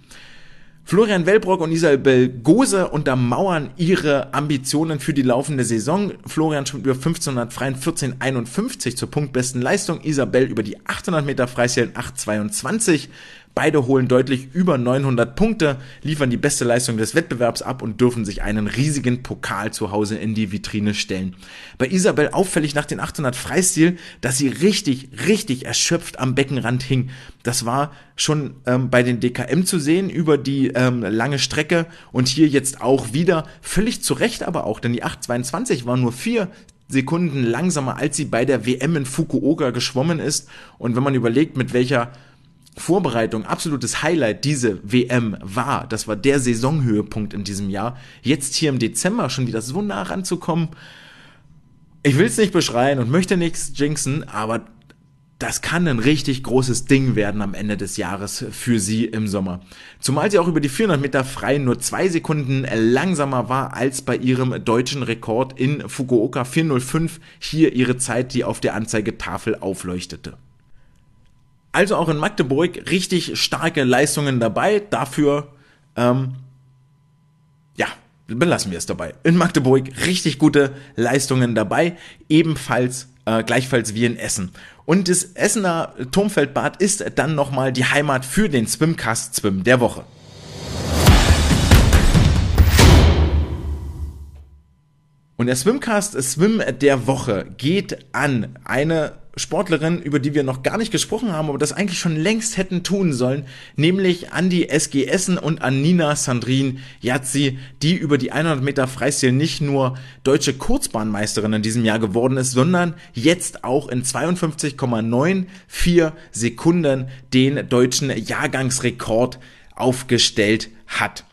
Florian Wellbrock und Isabel Gose untermauern ihre Ambitionen für die laufende Saison. Florian schwimmt über 1500 Freien 1451 zur punktbesten Leistung. Isabel über die 800 Meter Freistil 822. Beide holen deutlich über 900 Punkte, liefern die beste Leistung des Wettbewerbs ab und dürfen sich einen riesigen Pokal zu Hause in die Vitrine stellen. Bei Isabel auffällig nach den 800 Freistil, dass sie richtig, richtig erschöpft am Beckenrand hing. Das war schon ähm, bei den DKM zu sehen über die ähm, lange Strecke und hier jetzt auch wieder völlig zu Recht aber auch, denn die 822 war nur vier Sekunden langsamer, als sie bei der WM in Fukuoka geschwommen ist. Und wenn man überlegt, mit welcher Vorbereitung, absolutes Highlight diese WM war. Das war der Saisonhöhepunkt in diesem Jahr. Jetzt hier im Dezember schon wieder so nah ranzukommen. Ich will es nicht beschreien und möchte nichts jinxen, aber das kann ein richtig großes Ding werden am Ende des Jahres für sie im Sommer. Zumal sie auch über die 400 Meter frei nur zwei Sekunden langsamer war als bei ihrem deutschen Rekord in Fukuoka 405. Hier ihre Zeit, die auf der Anzeigetafel aufleuchtete. Also auch in Magdeburg richtig starke Leistungen dabei. Dafür, ähm, ja, belassen wir es dabei. In Magdeburg richtig gute Leistungen dabei. Ebenfalls, äh, gleichfalls wie in Essen. Und das Essener Turmfeldbad ist dann nochmal die Heimat für den Swimcast Swim der Woche. Und der Swimcast Swim der Woche geht an eine Sportlerin, über die wir noch gar nicht gesprochen haben, aber das eigentlich schon längst hätten tun sollen, nämlich an die SG Essen und an Nina Sandrin Jazzi, die über die 100 Meter Freistil nicht nur deutsche Kurzbahnmeisterin in diesem Jahr geworden ist, sondern jetzt auch in 52,94 Sekunden den deutschen Jahrgangsrekord aufgestellt hat.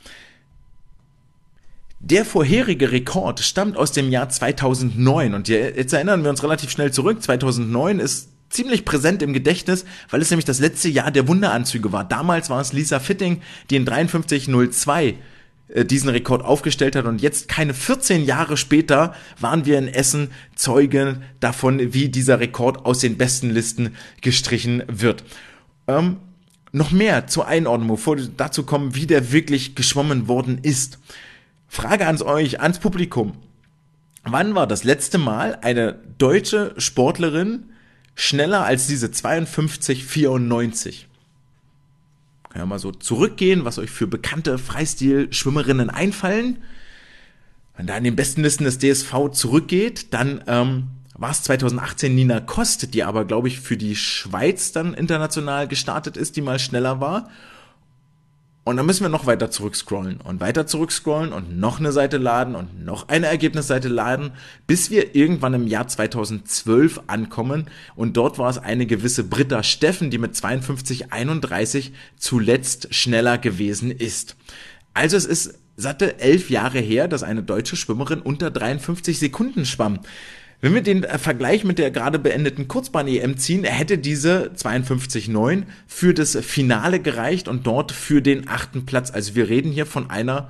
Der vorherige Rekord stammt aus dem Jahr 2009 und jetzt erinnern wir uns relativ schnell zurück. 2009 ist ziemlich präsent im Gedächtnis, weil es nämlich das letzte Jahr der Wunderanzüge war. Damals war es Lisa Fitting, die in 5302 äh, diesen Rekord aufgestellt hat und jetzt keine 14 Jahre später waren wir in Essen Zeugen davon, wie dieser Rekord aus den besten Listen gestrichen wird. Ähm, noch mehr zur Einordnung, bevor wir dazu kommen, wie der wirklich geschwommen worden ist. Frage ans euch, ans Publikum. Wann war das letzte Mal eine deutsche Sportlerin schneller als diese 52,94? Kann ja mal so zurückgehen, was euch für bekannte Freistil-Schwimmerinnen einfallen. Wenn da in den besten Listen des DSV zurückgeht, dann ähm, war es 2018 Nina Kost, die aber, glaube ich, für die Schweiz dann international gestartet ist, die mal schneller war. Und dann müssen wir noch weiter zurückscrollen und weiter zurückscrollen und noch eine Seite laden und noch eine Ergebnisseite laden, bis wir irgendwann im Jahr 2012 ankommen. Und dort war es eine gewisse Britta Steffen, die mit 52,31 zuletzt schneller gewesen ist. Also es ist satte elf Jahre her, dass eine deutsche Schwimmerin unter 53 Sekunden schwamm. Wenn wir den äh, Vergleich mit der gerade beendeten Kurzbahn-EM ziehen, hätte diese 52,9 für das Finale gereicht und dort für den achten Platz. Also wir reden hier von einer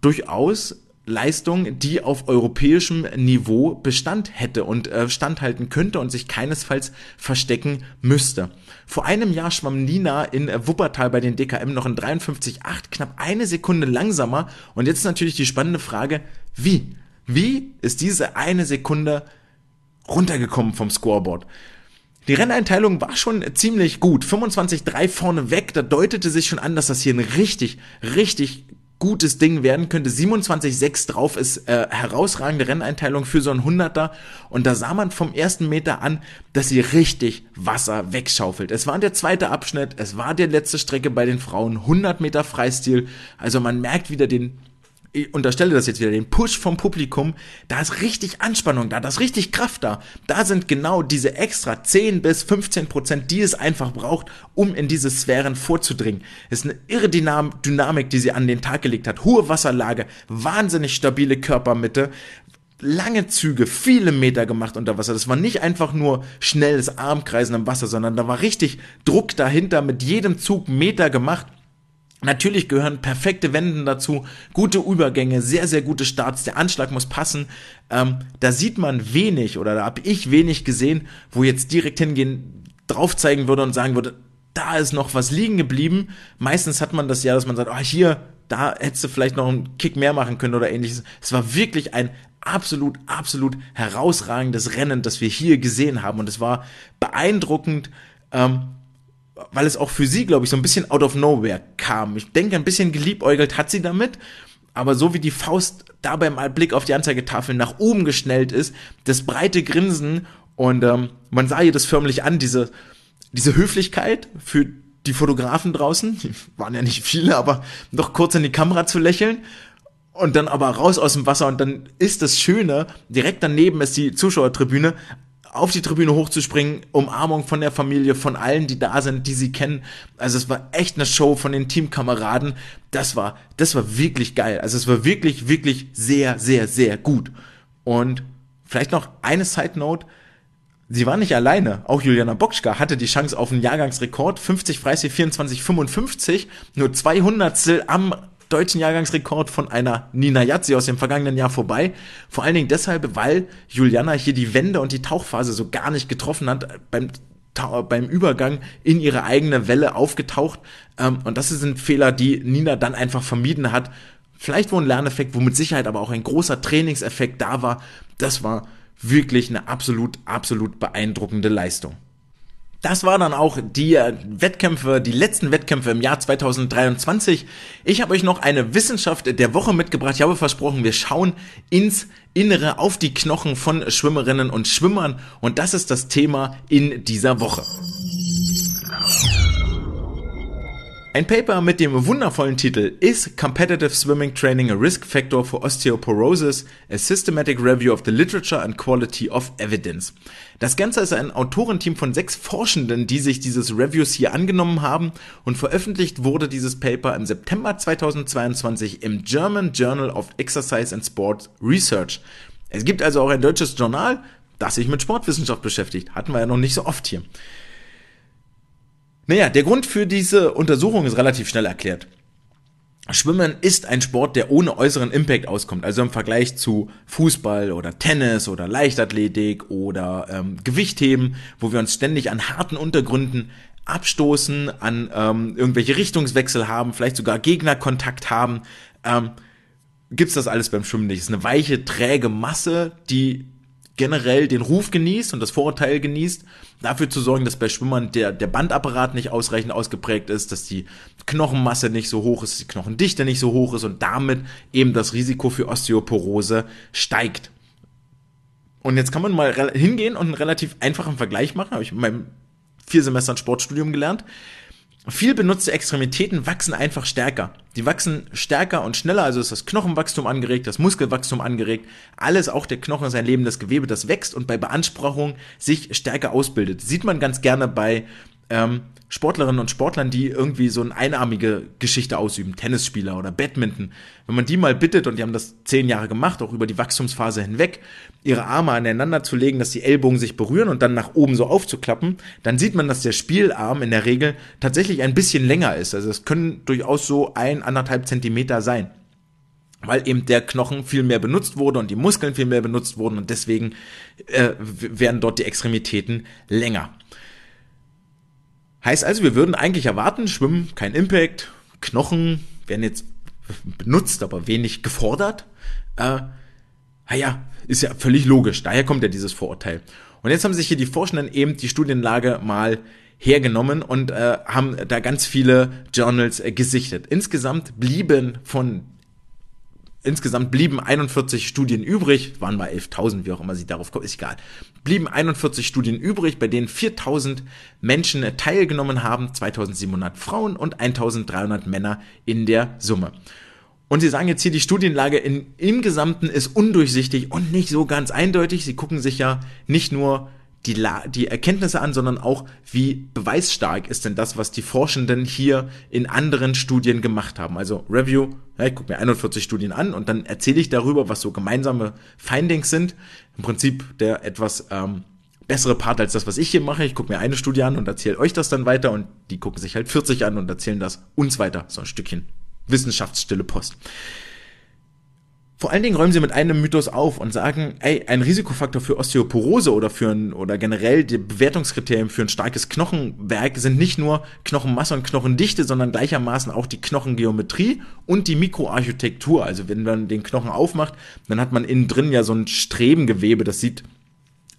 durchaus Leistung, die auf europäischem Niveau Bestand hätte und äh, standhalten könnte und sich keinesfalls verstecken müsste. Vor einem Jahr schwamm Nina in äh, Wuppertal bei den DKM noch in 53,8, knapp eine Sekunde langsamer. Und jetzt natürlich die spannende Frage, wie? Wie ist diese eine Sekunde runtergekommen vom Scoreboard? Die Renneinteilung war schon ziemlich gut. 25-3 vorne weg, da deutete sich schon an, dass das hier ein richtig, richtig gutes Ding werden könnte. 27,6 drauf ist äh, herausragende Renneinteilung für so ein Hunderter. Und da sah man vom ersten Meter an, dass sie richtig Wasser wegschaufelt. Es war der zweite Abschnitt, es war die letzte Strecke bei den Frauen, 100 Meter Freistil. Also man merkt wieder den ich unterstelle das jetzt wieder, den Push vom Publikum, da ist richtig Anspannung da, da ist richtig Kraft da. Da sind genau diese extra 10 bis 15 Prozent, die es einfach braucht, um in diese Sphären vorzudringen. Es ist eine irre Dynamik, die sie an den Tag gelegt hat. Hohe Wasserlage, wahnsinnig stabile Körpermitte, lange Züge, viele Meter gemacht unter Wasser. Das war nicht einfach nur schnelles Armkreisen im Wasser, sondern da war richtig Druck dahinter, mit jedem Zug Meter gemacht. Natürlich gehören perfekte Wenden dazu, gute Übergänge, sehr, sehr gute Starts, der Anschlag muss passen. Ähm, da sieht man wenig oder da habe ich wenig gesehen, wo jetzt direkt hingehen, drauf zeigen würde und sagen würde, da ist noch was liegen geblieben. Meistens hat man das ja, dass man sagt, oh, hier, da hättest du vielleicht noch einen Kick mehr machen können oder ähnliches. Es war wirklich ein absolut, absolut herausragendes Rennen, das wir hier gesehen haben und es war beeindruckend, ähm, weil es auch für sie, glaube ich, so ein bisschen out of nowhere kam. Ich denke, ein bisschen geliebäugelt hat sie damit, aber so wie die Faust da beim Blick auf die Anzeigetafel nach oben geschnellt ist, das breite Grinsen und ähm, man sah ihr das förmlich an, diese, diese Höflichkeit für die Fotografen draußen, die waren ja nicht viele, aber noch kurz in die Kamera zu lächeln und dann aber raus aus dem Wasser und dann ist das Schöne, direkt daneben ist die Zuschauertribüne, auf die Tribüne hochzuspringen, Umarmung von der Familie, von allen, die da sind, die sie kennen. Also es war echt eine Show von den Teamkameraden. Das war, das war wirklich geil. Also es war wirklich, wirklich sehr, sehr, sehr gut. Und vielleicht noch eine Side Note. Sie war nicht alleine. Auch Juliana Bokschka hatte die Chance auf einen Jahrgangsrekord. 50 Freistil 24, 55. Nur 200 am deutschen Jahrgangsrekord von einer Nina Yazzi aus dem vergangenen Jahr vorbei. Vor allen Dingen deshalb, weil Juliana hier die Wende und die Tauchphase so gar nicht getroffen hat beim beim Übergang in ihre eigene Welle aufgetaucht. Ähm, und das sind Fehler, die Nina dann einfach vermieden hat. Vielleicht wohl ein Lerneffekt, wo mit Sicherheit aber auch ein großer Trainingseffekt da war. Das war wirklich eine absolut, absolut beeindruckende Leistung. Das war dann auch die äh, Wettkämpfe, die letzten Wettkämpfe im Jahr 2023. Ich habe euch noch eine Wissenschaft der Woche mitgebracht. Ich habe versprochen, wir schauen ins Innere auf die Knochen von Schwimmerinnen und Schwimmern und das ist das Thema in dieser Woche. Ein Paper mit dem wundervollen Titel Is Competitive Swimming Training a Risk Factor for Osteoporosis? A Systematic Review of the Literature and Quality of Evidence. Das Ganze ist ein Autorenteam von sechs Forschenden, die sich dieses Reviews hier angenommen haben und veröffentlicht wurde dieses Paper im September 2022 im German Journal of Exercise and Sport Research. Es gibt also auch ein deutsches Journal, das sich mit Sportwissenschaft beschäftigt. Hatten wir ja noch nicht so oft hier. Naja, der Grund für diese Untersuchung ist relativ schnell erklärt. Schwimmen ist ein Sport, der ohne äußeren Impact auskommt. Also im Vergleich zu Fußball oder Tennis oder Leichtathletik oder ähm, Gewichtheben, wo wir uns ständig an harten Untergründen abstoßen, an ähm, irgendwelche Richtungswechsel haben, vielleicht sogar Gegnerkontakt haben, ähm, gibt's das alles beim Schwimmen nicht. Es ist eine weiche, träge Masse, die generell den Ruf genießt und das Vorurteil genießt, dafür zu sorgen, dass bei Schwimmern der, der Bandapparat nicht ausreichend ausgeprägt ist, dass die Knochenmasse nicht so hoch ist, die Knochendichte nicht so hoch ist und damit eben das Risiko für Osteoporose steigt. Und jetzt kann man mal hingehen und einen relativ einfachen Vergleich machen, habe ich in meinem vier Semestern Sportstudium gelernt. Viel benutzte Extremitäten wachsen einfach stärker. Die wachsen stärker und schneller, also ist das Knochenwachstum angeregt, das Muskelwachstum angeregt. Alles, auch der Knochen ist ein lebendes Gewebe, das wächst und bei Beanspruchung sich stärker ausbildet. Sieht man ganz gerne bei ähm, Sportlerinnen und Sportlern, die irgendwie so eine einarmige Geschichte ausüben, Tennisspieler oder Badminton, wenn man die mal bittet, und die haben das zehn Jahre gemacht, auch über die Wachstumsphase hinweg, ihre Arme aneinander zu legen, dass die Ellbogen sich berühren und dann nach oben so aufzuklappen, dann sieht man, dass der Spielarm in der Regel tatsächlich ein bisschen länger ist. Also es können durchaus so ein, anderthalb Zentimeter sein. weil eben der Knochen viel mehr benutzt wurde und die Muskeln viel mehr benutzt wurden und deswegen äh, werden dort die Extremitäten länger. Heißt also, wir würden eigentlich erwarten, Schwimmen, kein Impact, Knochen werden jetzt benutzt, aber wenig gefordert. Äh, naja, ist ja völlig logisch. Daher kommt ja dieses Vorurteil. Und jetzt haben sich hier die Forschenden eben die Studienlage mal hergenommen und äh, haben da ganz viele Journals äh, gesichtet. Insgesamt blieben von Insgesamt blieben 41 Studien übrig, waren mal 11.000, wie auch immer sie darauf kommen, ist egal. Blieben 41 Studien übrig, bei denen 4.000 Menschen teilgenommen haben, 2.700 Frauen und 1.300 Männer in der Summe. Und sie sagen jetzt hier, die Studienlage in, im Gesamten ist undurchsichtig und nicht so ganz eindeutig. Sie gucken sich ja nicht nur die, La die Erkenntnisse an, sondern auch, wie beweisstark ist denn das, was die Forschenden hier in anderen Studien gemacht haben. Also Review, ja, ich gucke mir 41 Studien an und dann erzähle ich darüber, was so gemeinsame Findings sind. Im Prinzip der etwas ähm, bessere Part als das, was ich hier mache. Ich gucke mir eine Studie an und erzähle euch das dann weiter und die gucken sich halt 40 an und erzählen das uns weiter. So ein Stückchen Wissenschaftsstille Post. Vor allen Dingen räumen sie mit einem Mythos auf und sagen, ey, ein Risikofaktor für Osteoporose oder für ein, oder generell die Bewertungskriterien für ein starkes Knochenwerk sind nicht nur Knochenmasse und Knochendichte, sondern gleichermaßen auch die Knochengeometrie und die Mikroarchitektur. Also wenn man den Knochen aufmacht, dann hat man innen drin ja so ein Strebengewebe, das sieht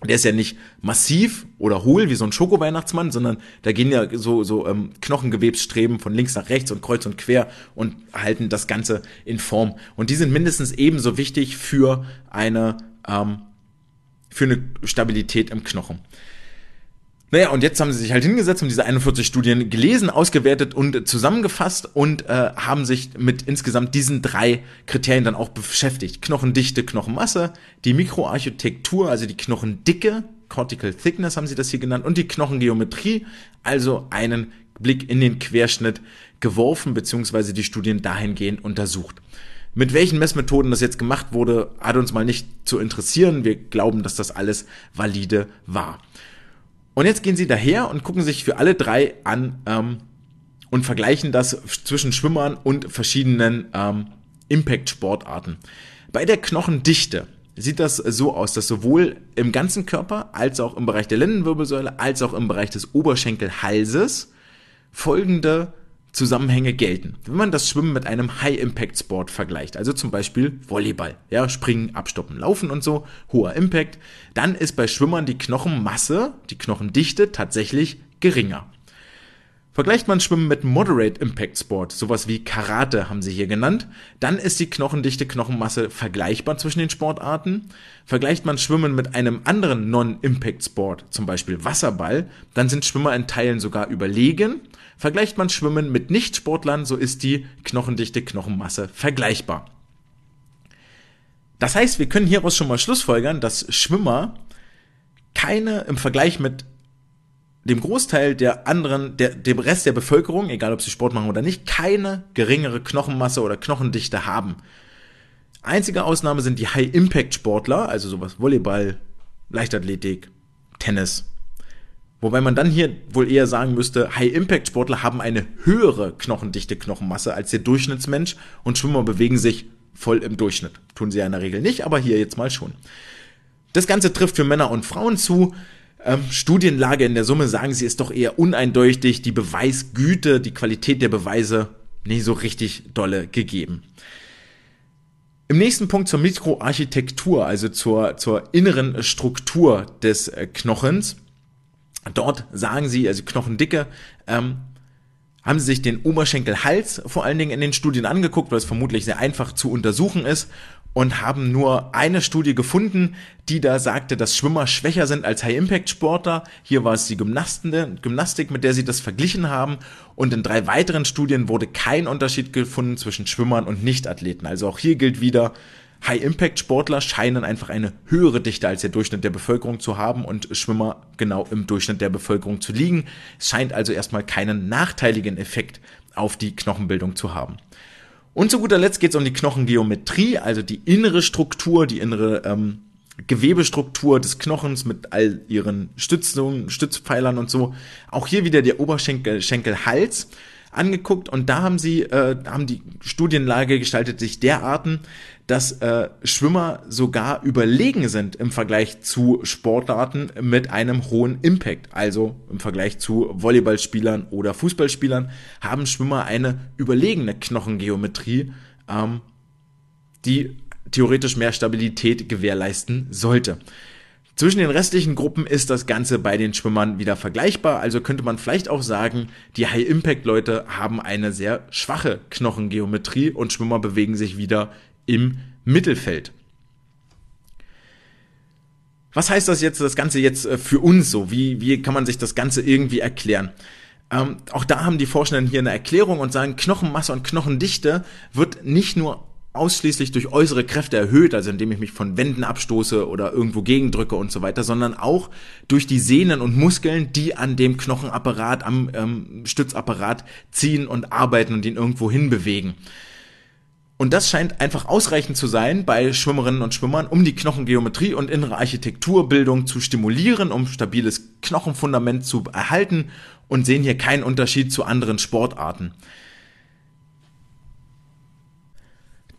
der ist ja nicht massiv oder hohl wie so ein Schoko-Weihnachtsmann, sondern da gehen ja so, so ähm, Knochengewebsstreben von links nach rechts und kreuz und quer und halten das Ganze in Form. Und die sind mindestens ebenso wichtig für eine, ähm, für eine Stabilität im Knochen. Naja, und jetzt haben sie sich halt hingesetzt, haben diese 41 Studien gelesen, ausgewertet und zusammengefasst und äh, haben sich mit insgesamt diesen drei Kriterien dann auch beschäftigt. Knochendichte, Knochenmasse, die Mikroarchitektur, also die Knochendicke, Cortical Thickness haben sie das hier genannt, und die Knochengeometrie, also einen Blick in den Querschnitt geworfen, beziehungsweise die Studien dahingehend untersucht. Mit welchen Messmethoden das jetzt gemacht wurde, hat uns mal nicht zu interessieren. Wir glauben, dass das alles valide war. Und jetzt gehen sie daher und gucken sich für alle drei an ähm, und vergleichen das zwischen Schwimmern und verschiedenen ähm, Impact-Sportarten. Bei der Knochendichte sieht das so aus, dass sowohl im ganzen Körper als auch im Bereich der Lendenwirbelsäule als auch im Bereich des Oberschenkelhalses folgende Zusammenhänge gelten. Wenn man das Schwimmen mit einem High-Impact-Sport vergleicht, also zum Beispiel Volleyball, ja, springen, abstoppen, laufen und so, hoher Impact, dann ist bei Schwimmern die Knochenmasse, die Knochendichte tatsächlich geringer. Vergleicht man Schwimmen mit Moderate Impact Sport, sowas wie Karate haben sie hier genannt, dann ist die knochendichte Knochenmasse vergleichbar zwischen den Sportarten. Vergleicht man Schwimmen mit einem anderen Non-Impact Sport, zum Beispiel Wasserball, dann sind Schwimmer in Teilen sogar überlegen. Vergleicht man Schwimmen mit Nichtsportlern, so ist die knochendichte Knochenmasse vergleichbar. Das heißt, wir können hieraus schon mal schlussfolgern, dass Schwimmer keine im Vergleich mit dem Großteil der anderen, der, dem Rest der Bevölkerung, egal ob sie Sport machen oder nicht, keine geringere Knochenmasse oder Knochendichte haben. Einzige Ausnahme sind die High-Impact-Sportler, also sowas Volleyball, Leichtathletik, Tennis. Wobei man dann hier wohl eher sagen müsste, High-Impact-Sportler haben eine höhere knochendichte Knochenmasse als der Durchschnittsmensch und Schwimmer bewegen sich voll im Durchschnitt. Tun sie ja in der Regel nicht, aber hier jetzt mal schon. Das Ganze trifft für Männer und Frauen zu. Ähm, Studienlage in der Summe sagen sie ist doch eher uneindeutig, die Beweisgüte, die Qualität der Beweise nicht so richtig dolle gegeben. Im nächsten Punkt zur Mikroarchitektur, also zur, zur inneren Struktur des äh, Knochens. Dort sagen sie, also Knochendicke, ähm, haben sie sich den Oberschenkelhals vor allen Dingen in den Studien angeguckt, weil es vermutlich sehr einfach zu untersuchen ist und haben nur eine Studie gefunden, die da sagte, dass Schwimmer schwächer sind als High-Impact-Sportler. Hier war es die Gymnastik, mit der sie das verglichen haben. Und in drei weiteren Studien wurde kein Unterschied gefunden zwischen Schwimmern und Nichtathleten. Also auch hier gilt wieder, High-Impact-Sportler scheinen einfach eine höhere Dichte als der Durchschnitt der Bevölkerung zu haben und Schwimmer genau im Durchschnitt der Bevölkerung zu liegen. Es scheint also erstmal keinen nachteiligen Effekt auf die Knochenbildung zu haben. Und zu guter Letzt geht es um die Knochengeometrie, also die innere Struktur, die innere ähm, Gewebestruktur des Knochens mit all ihren Stützungen, Stützpfeilern und so. Auch hier wieder der Oberschenkel, Schenkelhals. angeguckt und da haben sie, äh, haben die Studienlage gestaltet sich derarten, dass äh, Schwimmer sogar überlegen sind im Vergleich zu Sportarten mit einem hohen Impact. Also im Vergleich zu Volleyballspielern oder Fußballspielern haben Schwimmer eine überlegene Knochengeometrie, ähm, die theoretisch mehr Stabilität gewährleisten sollte. Zwischen den restlichen Gruppen ist das Ganze bei den Schwimmern wieder vergleichbar, also könnte man vielleicht auch sagen, die High-Impact-Leute haben eine sehr schwache Knochengeometrie und Schwimmer bewegen sich wieder im Mittelfeld. Was heißt das jetzt, das Ganze jetzt äh, für uns so? Wie, wie kann man sich das Ganze irgendwie erklären? Ähm, auch da haben die Forschenden hier eine Erklärung und sagen, Knochenmasse und Knochendichte wird nicht nur ausschließlich durch äußere Kräfte erhöht, also indem ich mich von Wänden abstoße oder irgendwo gegendrücke und so weiter, sondern auch durch die Sehnen und Muskeln, die an dem Knochenapparat, am ähm, Stützapparat ziehen und arbeiten und ihn irgendwo hinbewegen. Und das scheint einfach ausreichend zu sein bei Schwimmerinnen und Schwimmern, um die Knochengeometrie und innere Architekturbildung zu stimulieren, um stabiles Knochenfundament zu erhalten und sehen hier keinen Unterschied zu anderen Sportarten.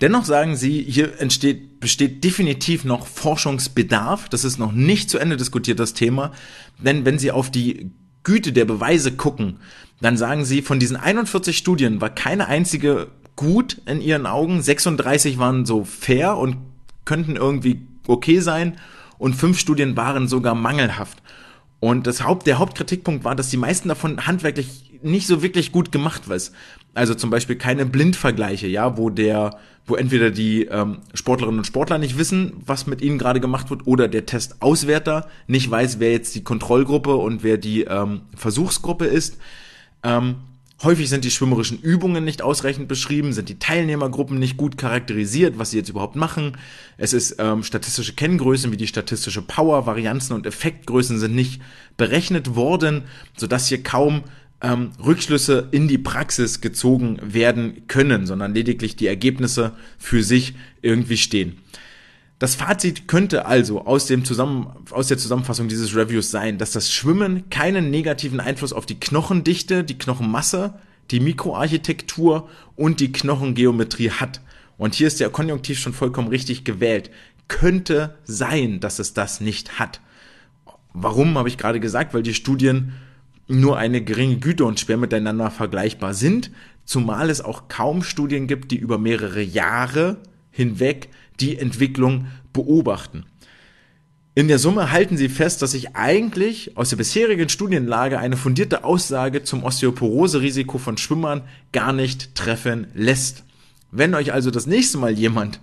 Dennoch sagen sie, hier entsteht, besteht definitiv noch Forschungsbedarf. Das ist noch nicht zu Ende diskutiert, das Thema. Denn wenn sie auf die Güte der Beweise gucken, dann sagen sie, von diesen 41 Studien war keine einzige gut in ihren Augen. 36 waren so fair und könnten irgendwie okay sein. Und fünf Studien waren sogar mangelhaft. Und das Haupt, der Hauptkritikpunkt war, dass die meisten davon handwerklich nicht so wirklich gut gemacht was. Also zum Beispiel keine Blindvergleiche, ja, wo der, wo entweder die ähm, Sportlerinnen und Sportler nicht wissen, was mit ihnen gerade gemacht wird, oder der Testauswerter nicht weiß, wer jetzt die Kontrollgruppe und wer die ähm, Versuchsgruppe ist. Ähm, häufig sind die schwimmerischen Übungen nicht ausreichend beschrieben, sind die Teilnehmergruppen nicht gut charakterisiert, was sie jetzt überhaupt machen. Es ist ähm, statistische Kenngrößen wie die statistische Power, Varianzen und Effektgrößen sind nicht berechnet worden, sodass hier kaum ähm, Rückschlüsse in die Praxis gezogen werden können, sondern lediglich die Ergebnisse für sich irgendwie stehen. Das Fazit könnte also aus, dem Zusammen aus der Zusammenfassung dieses Reviews sein, dass das Schwimmen keinen negativen Einfluss auf die Knochendichte, die Knochenmasse, die Mikroarchitektur und die Knochengeometrie hat. Und hier ist der Konjunktiv schon vollkommen richtig gewählt. Könnte sein, dass es das nicht hat. Warum habe ich gerade gesagt? Weil die Studien nur eine geringe Güte und schwer miteinander vergleichbar sind, zumal es auch kaum Studien gibt, die über mehrere Jahre hinweg die Entwicklung beobachten. In der Summe halten sie fest, dass sich eigentlich aus der bisherigen Studienlage eine fundierte Aussage zum Osteoporose-Risiko von Schwimmern gar nicht treffen lässt. Wenn euch also das nächste Mal jemand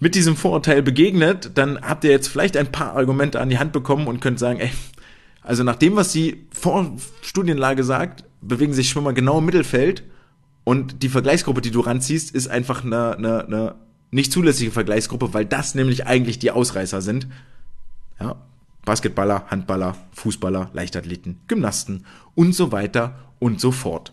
mit diesem Vorurteil begegnet, dann habt ihr jetzt vielleicht ein paar Argumente an die Hand bekommen und könnt sagen, ey, also nach dem, was die Vor Studienlage sagt, bewegen sich Schwimmer genau im Mittelfeld und die Vergleichsgruppe, die du ranziehst, ist einfach eine, eine, eine nicht zulässige Vergleichsgruppe, weil das nämlich eigentlich die Ausreißer sind. Ja, Basketballer, Handballer, Fußballer, Leichtathleten, Gymnasten und so weiter und so fort.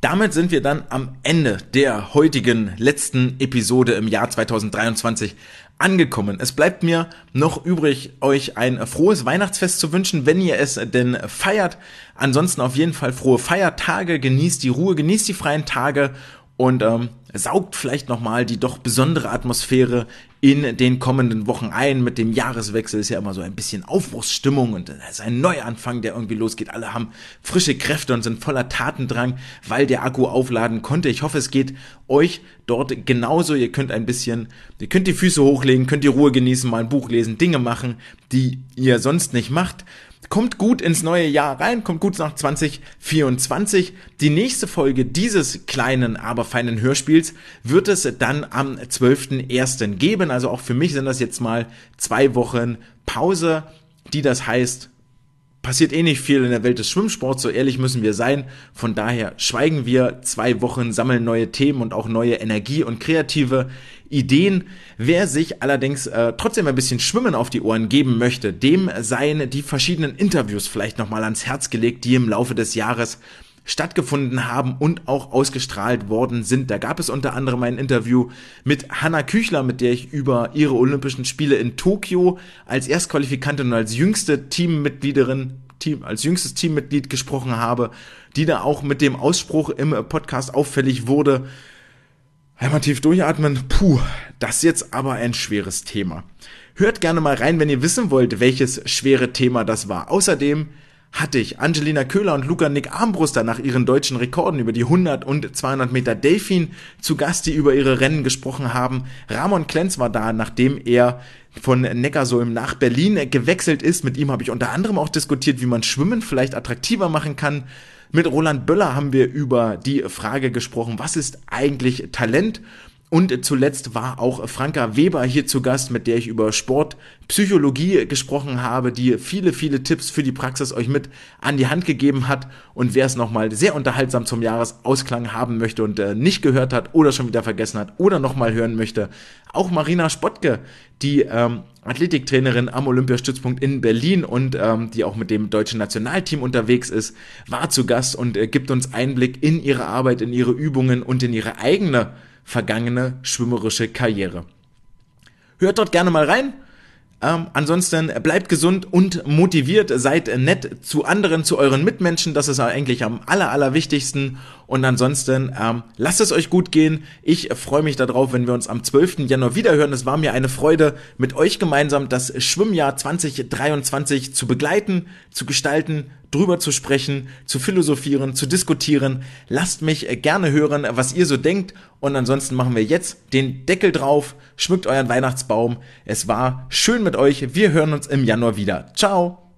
Damit sind wir dann am Ende der heutigen letzten Episode im Jahr 2023 angekommen. Es bleibt mir noch übrig, euch ein frohes Weihnachtsfest zu wünschen, wenn ihr es denn feiert. Ansonsten auf jeden Fall frohe Feiertage, genießt die Ruhe, genießt die freien Tage und ähm, saugt vielleicht nochmal die doch besondere Atmosphäre in den kommenden Wochen ein. Mit dem Jahreswechsel ist ja immer so ein bisschen Aufbruchsstimmung und es ist ein Neuanfang, der irgendwie losgeht. Alle haben frische Kräfte und sind voller Tatendrang, weil der Akku aufladen konnte. Ich hoffe, es geht euch dort genauso. Ihr könnt ein bisschen, ihr könnt die Füße hochlegen, könnt die Ruhe genießen, mal ein Buch lesen, Dinge machen, die ihr sonst nicht macht. Kommt gut ins neue Jahr rein, kommt gut nach 2024. Die nächste Folge dieses kleinen, aber feinen Hörspiels wird es dann am 12.01. geben. Also auch für mich sind das jetzt mal zwei Wochen Pause, die das heißt, passiert eh nicht viel in der Welt des Schwimmsports, so ehrlich müssen wir sein. Von daher schweigen wir zwei Wochen, sammeln neue Themen und auch neue Energie und kreative Ideen. Wer sich allerdings äh, trotzdem ein bisschen Schwimmen auf die Ohren geben möchte, dem seien die verschiedenen Interviews vielleicht nochmal ans Herz gelegt, die im Laufe des Jahres stattgefunden haben und auch ausgestrahlt worden sind. Da gab es unter anderem ein Interview mit Hanna Küchler, mit der ich über ihre Olympischen Spiele in Tokio als Erstqualifikantin und als jüngste Teammitgliederin Team, als jüngstes Teammitglied gesprochen habe, die da auch mit dem Ausspruch im Podcast auffällig wurde. Einmal tief durchatmen. Puh, das ist jetzt aber ein schweres Thema. Hört gerne mal rein, wenn ihr wissen wollt, welches schwere Thema das war. Außerdem hatte ich Angelina Köhler und Luca Nick Armbruster nach ihren deutschen Rekorden über die 100 und 200 Meter Delfin zu Gast, die über ihre Rennen gesprochen haben. Ramon Klenz war da, nachdem er von Neckarsulm nach Berlin gewechselt ist. Mit ihm habe ich unter anderem auch diskutiert, wie man Schwimmen vielleicht attraktiver machen kann. Mit Roland Böller haben wir über die Frage gesprochen, was ist eigentlich Talent? Und zuletzt war auch Franka Weber hier zu Gast, mit der ich über Sportpsychologie gesprochen habe, die viele, viele Tipps für die Praxis euch mit an die Hand gegeben hat. Und wer es nochmal sehr unterhaltsam zum Jahresausklang haben möchte und äh, nicht gehört hat oder schon wieder vergessen hat oder nochmal hören möchte, auch Marina Spottke, die ähm, Athletiktrainerin am Olympiastützpunkt in Berlin und ähm, die auch mit dem deutschen Nationalteam unterwegs ist, war zu Gast und äh, gibt uns Einblick in ihre Arbeit, in ihre Übungen und in ihre eigene vergangene schwimmerische Karriere. Hört dort gerne mal rein. Ähm, ansonsten bleibt gesund und motiviert, seid nett zu anderen, zu euren Mitmenschen, das ist eigentlich am aller, allerwichtigsten. Und ansonsten ähm, lasst es euch gut gehen. Ich freue mich darauf, wenn wir uns am 12. Januar wiederhören. Es war mir eine Freude, mit euch gemeinsam das Schwimmjahr 2023 zu begleiten, zu gestalten, drüber zu sprechen, zu philosophieren, zu diskutieren. Lasst mich gerne hören, was ihr so denkt. Und ansonsten machen wir jetzt den Deckel drauf, schmückt euren Weihnachtsbaum. Es war schön mit euch. Wir hören uns im Januar wieder. Ciao.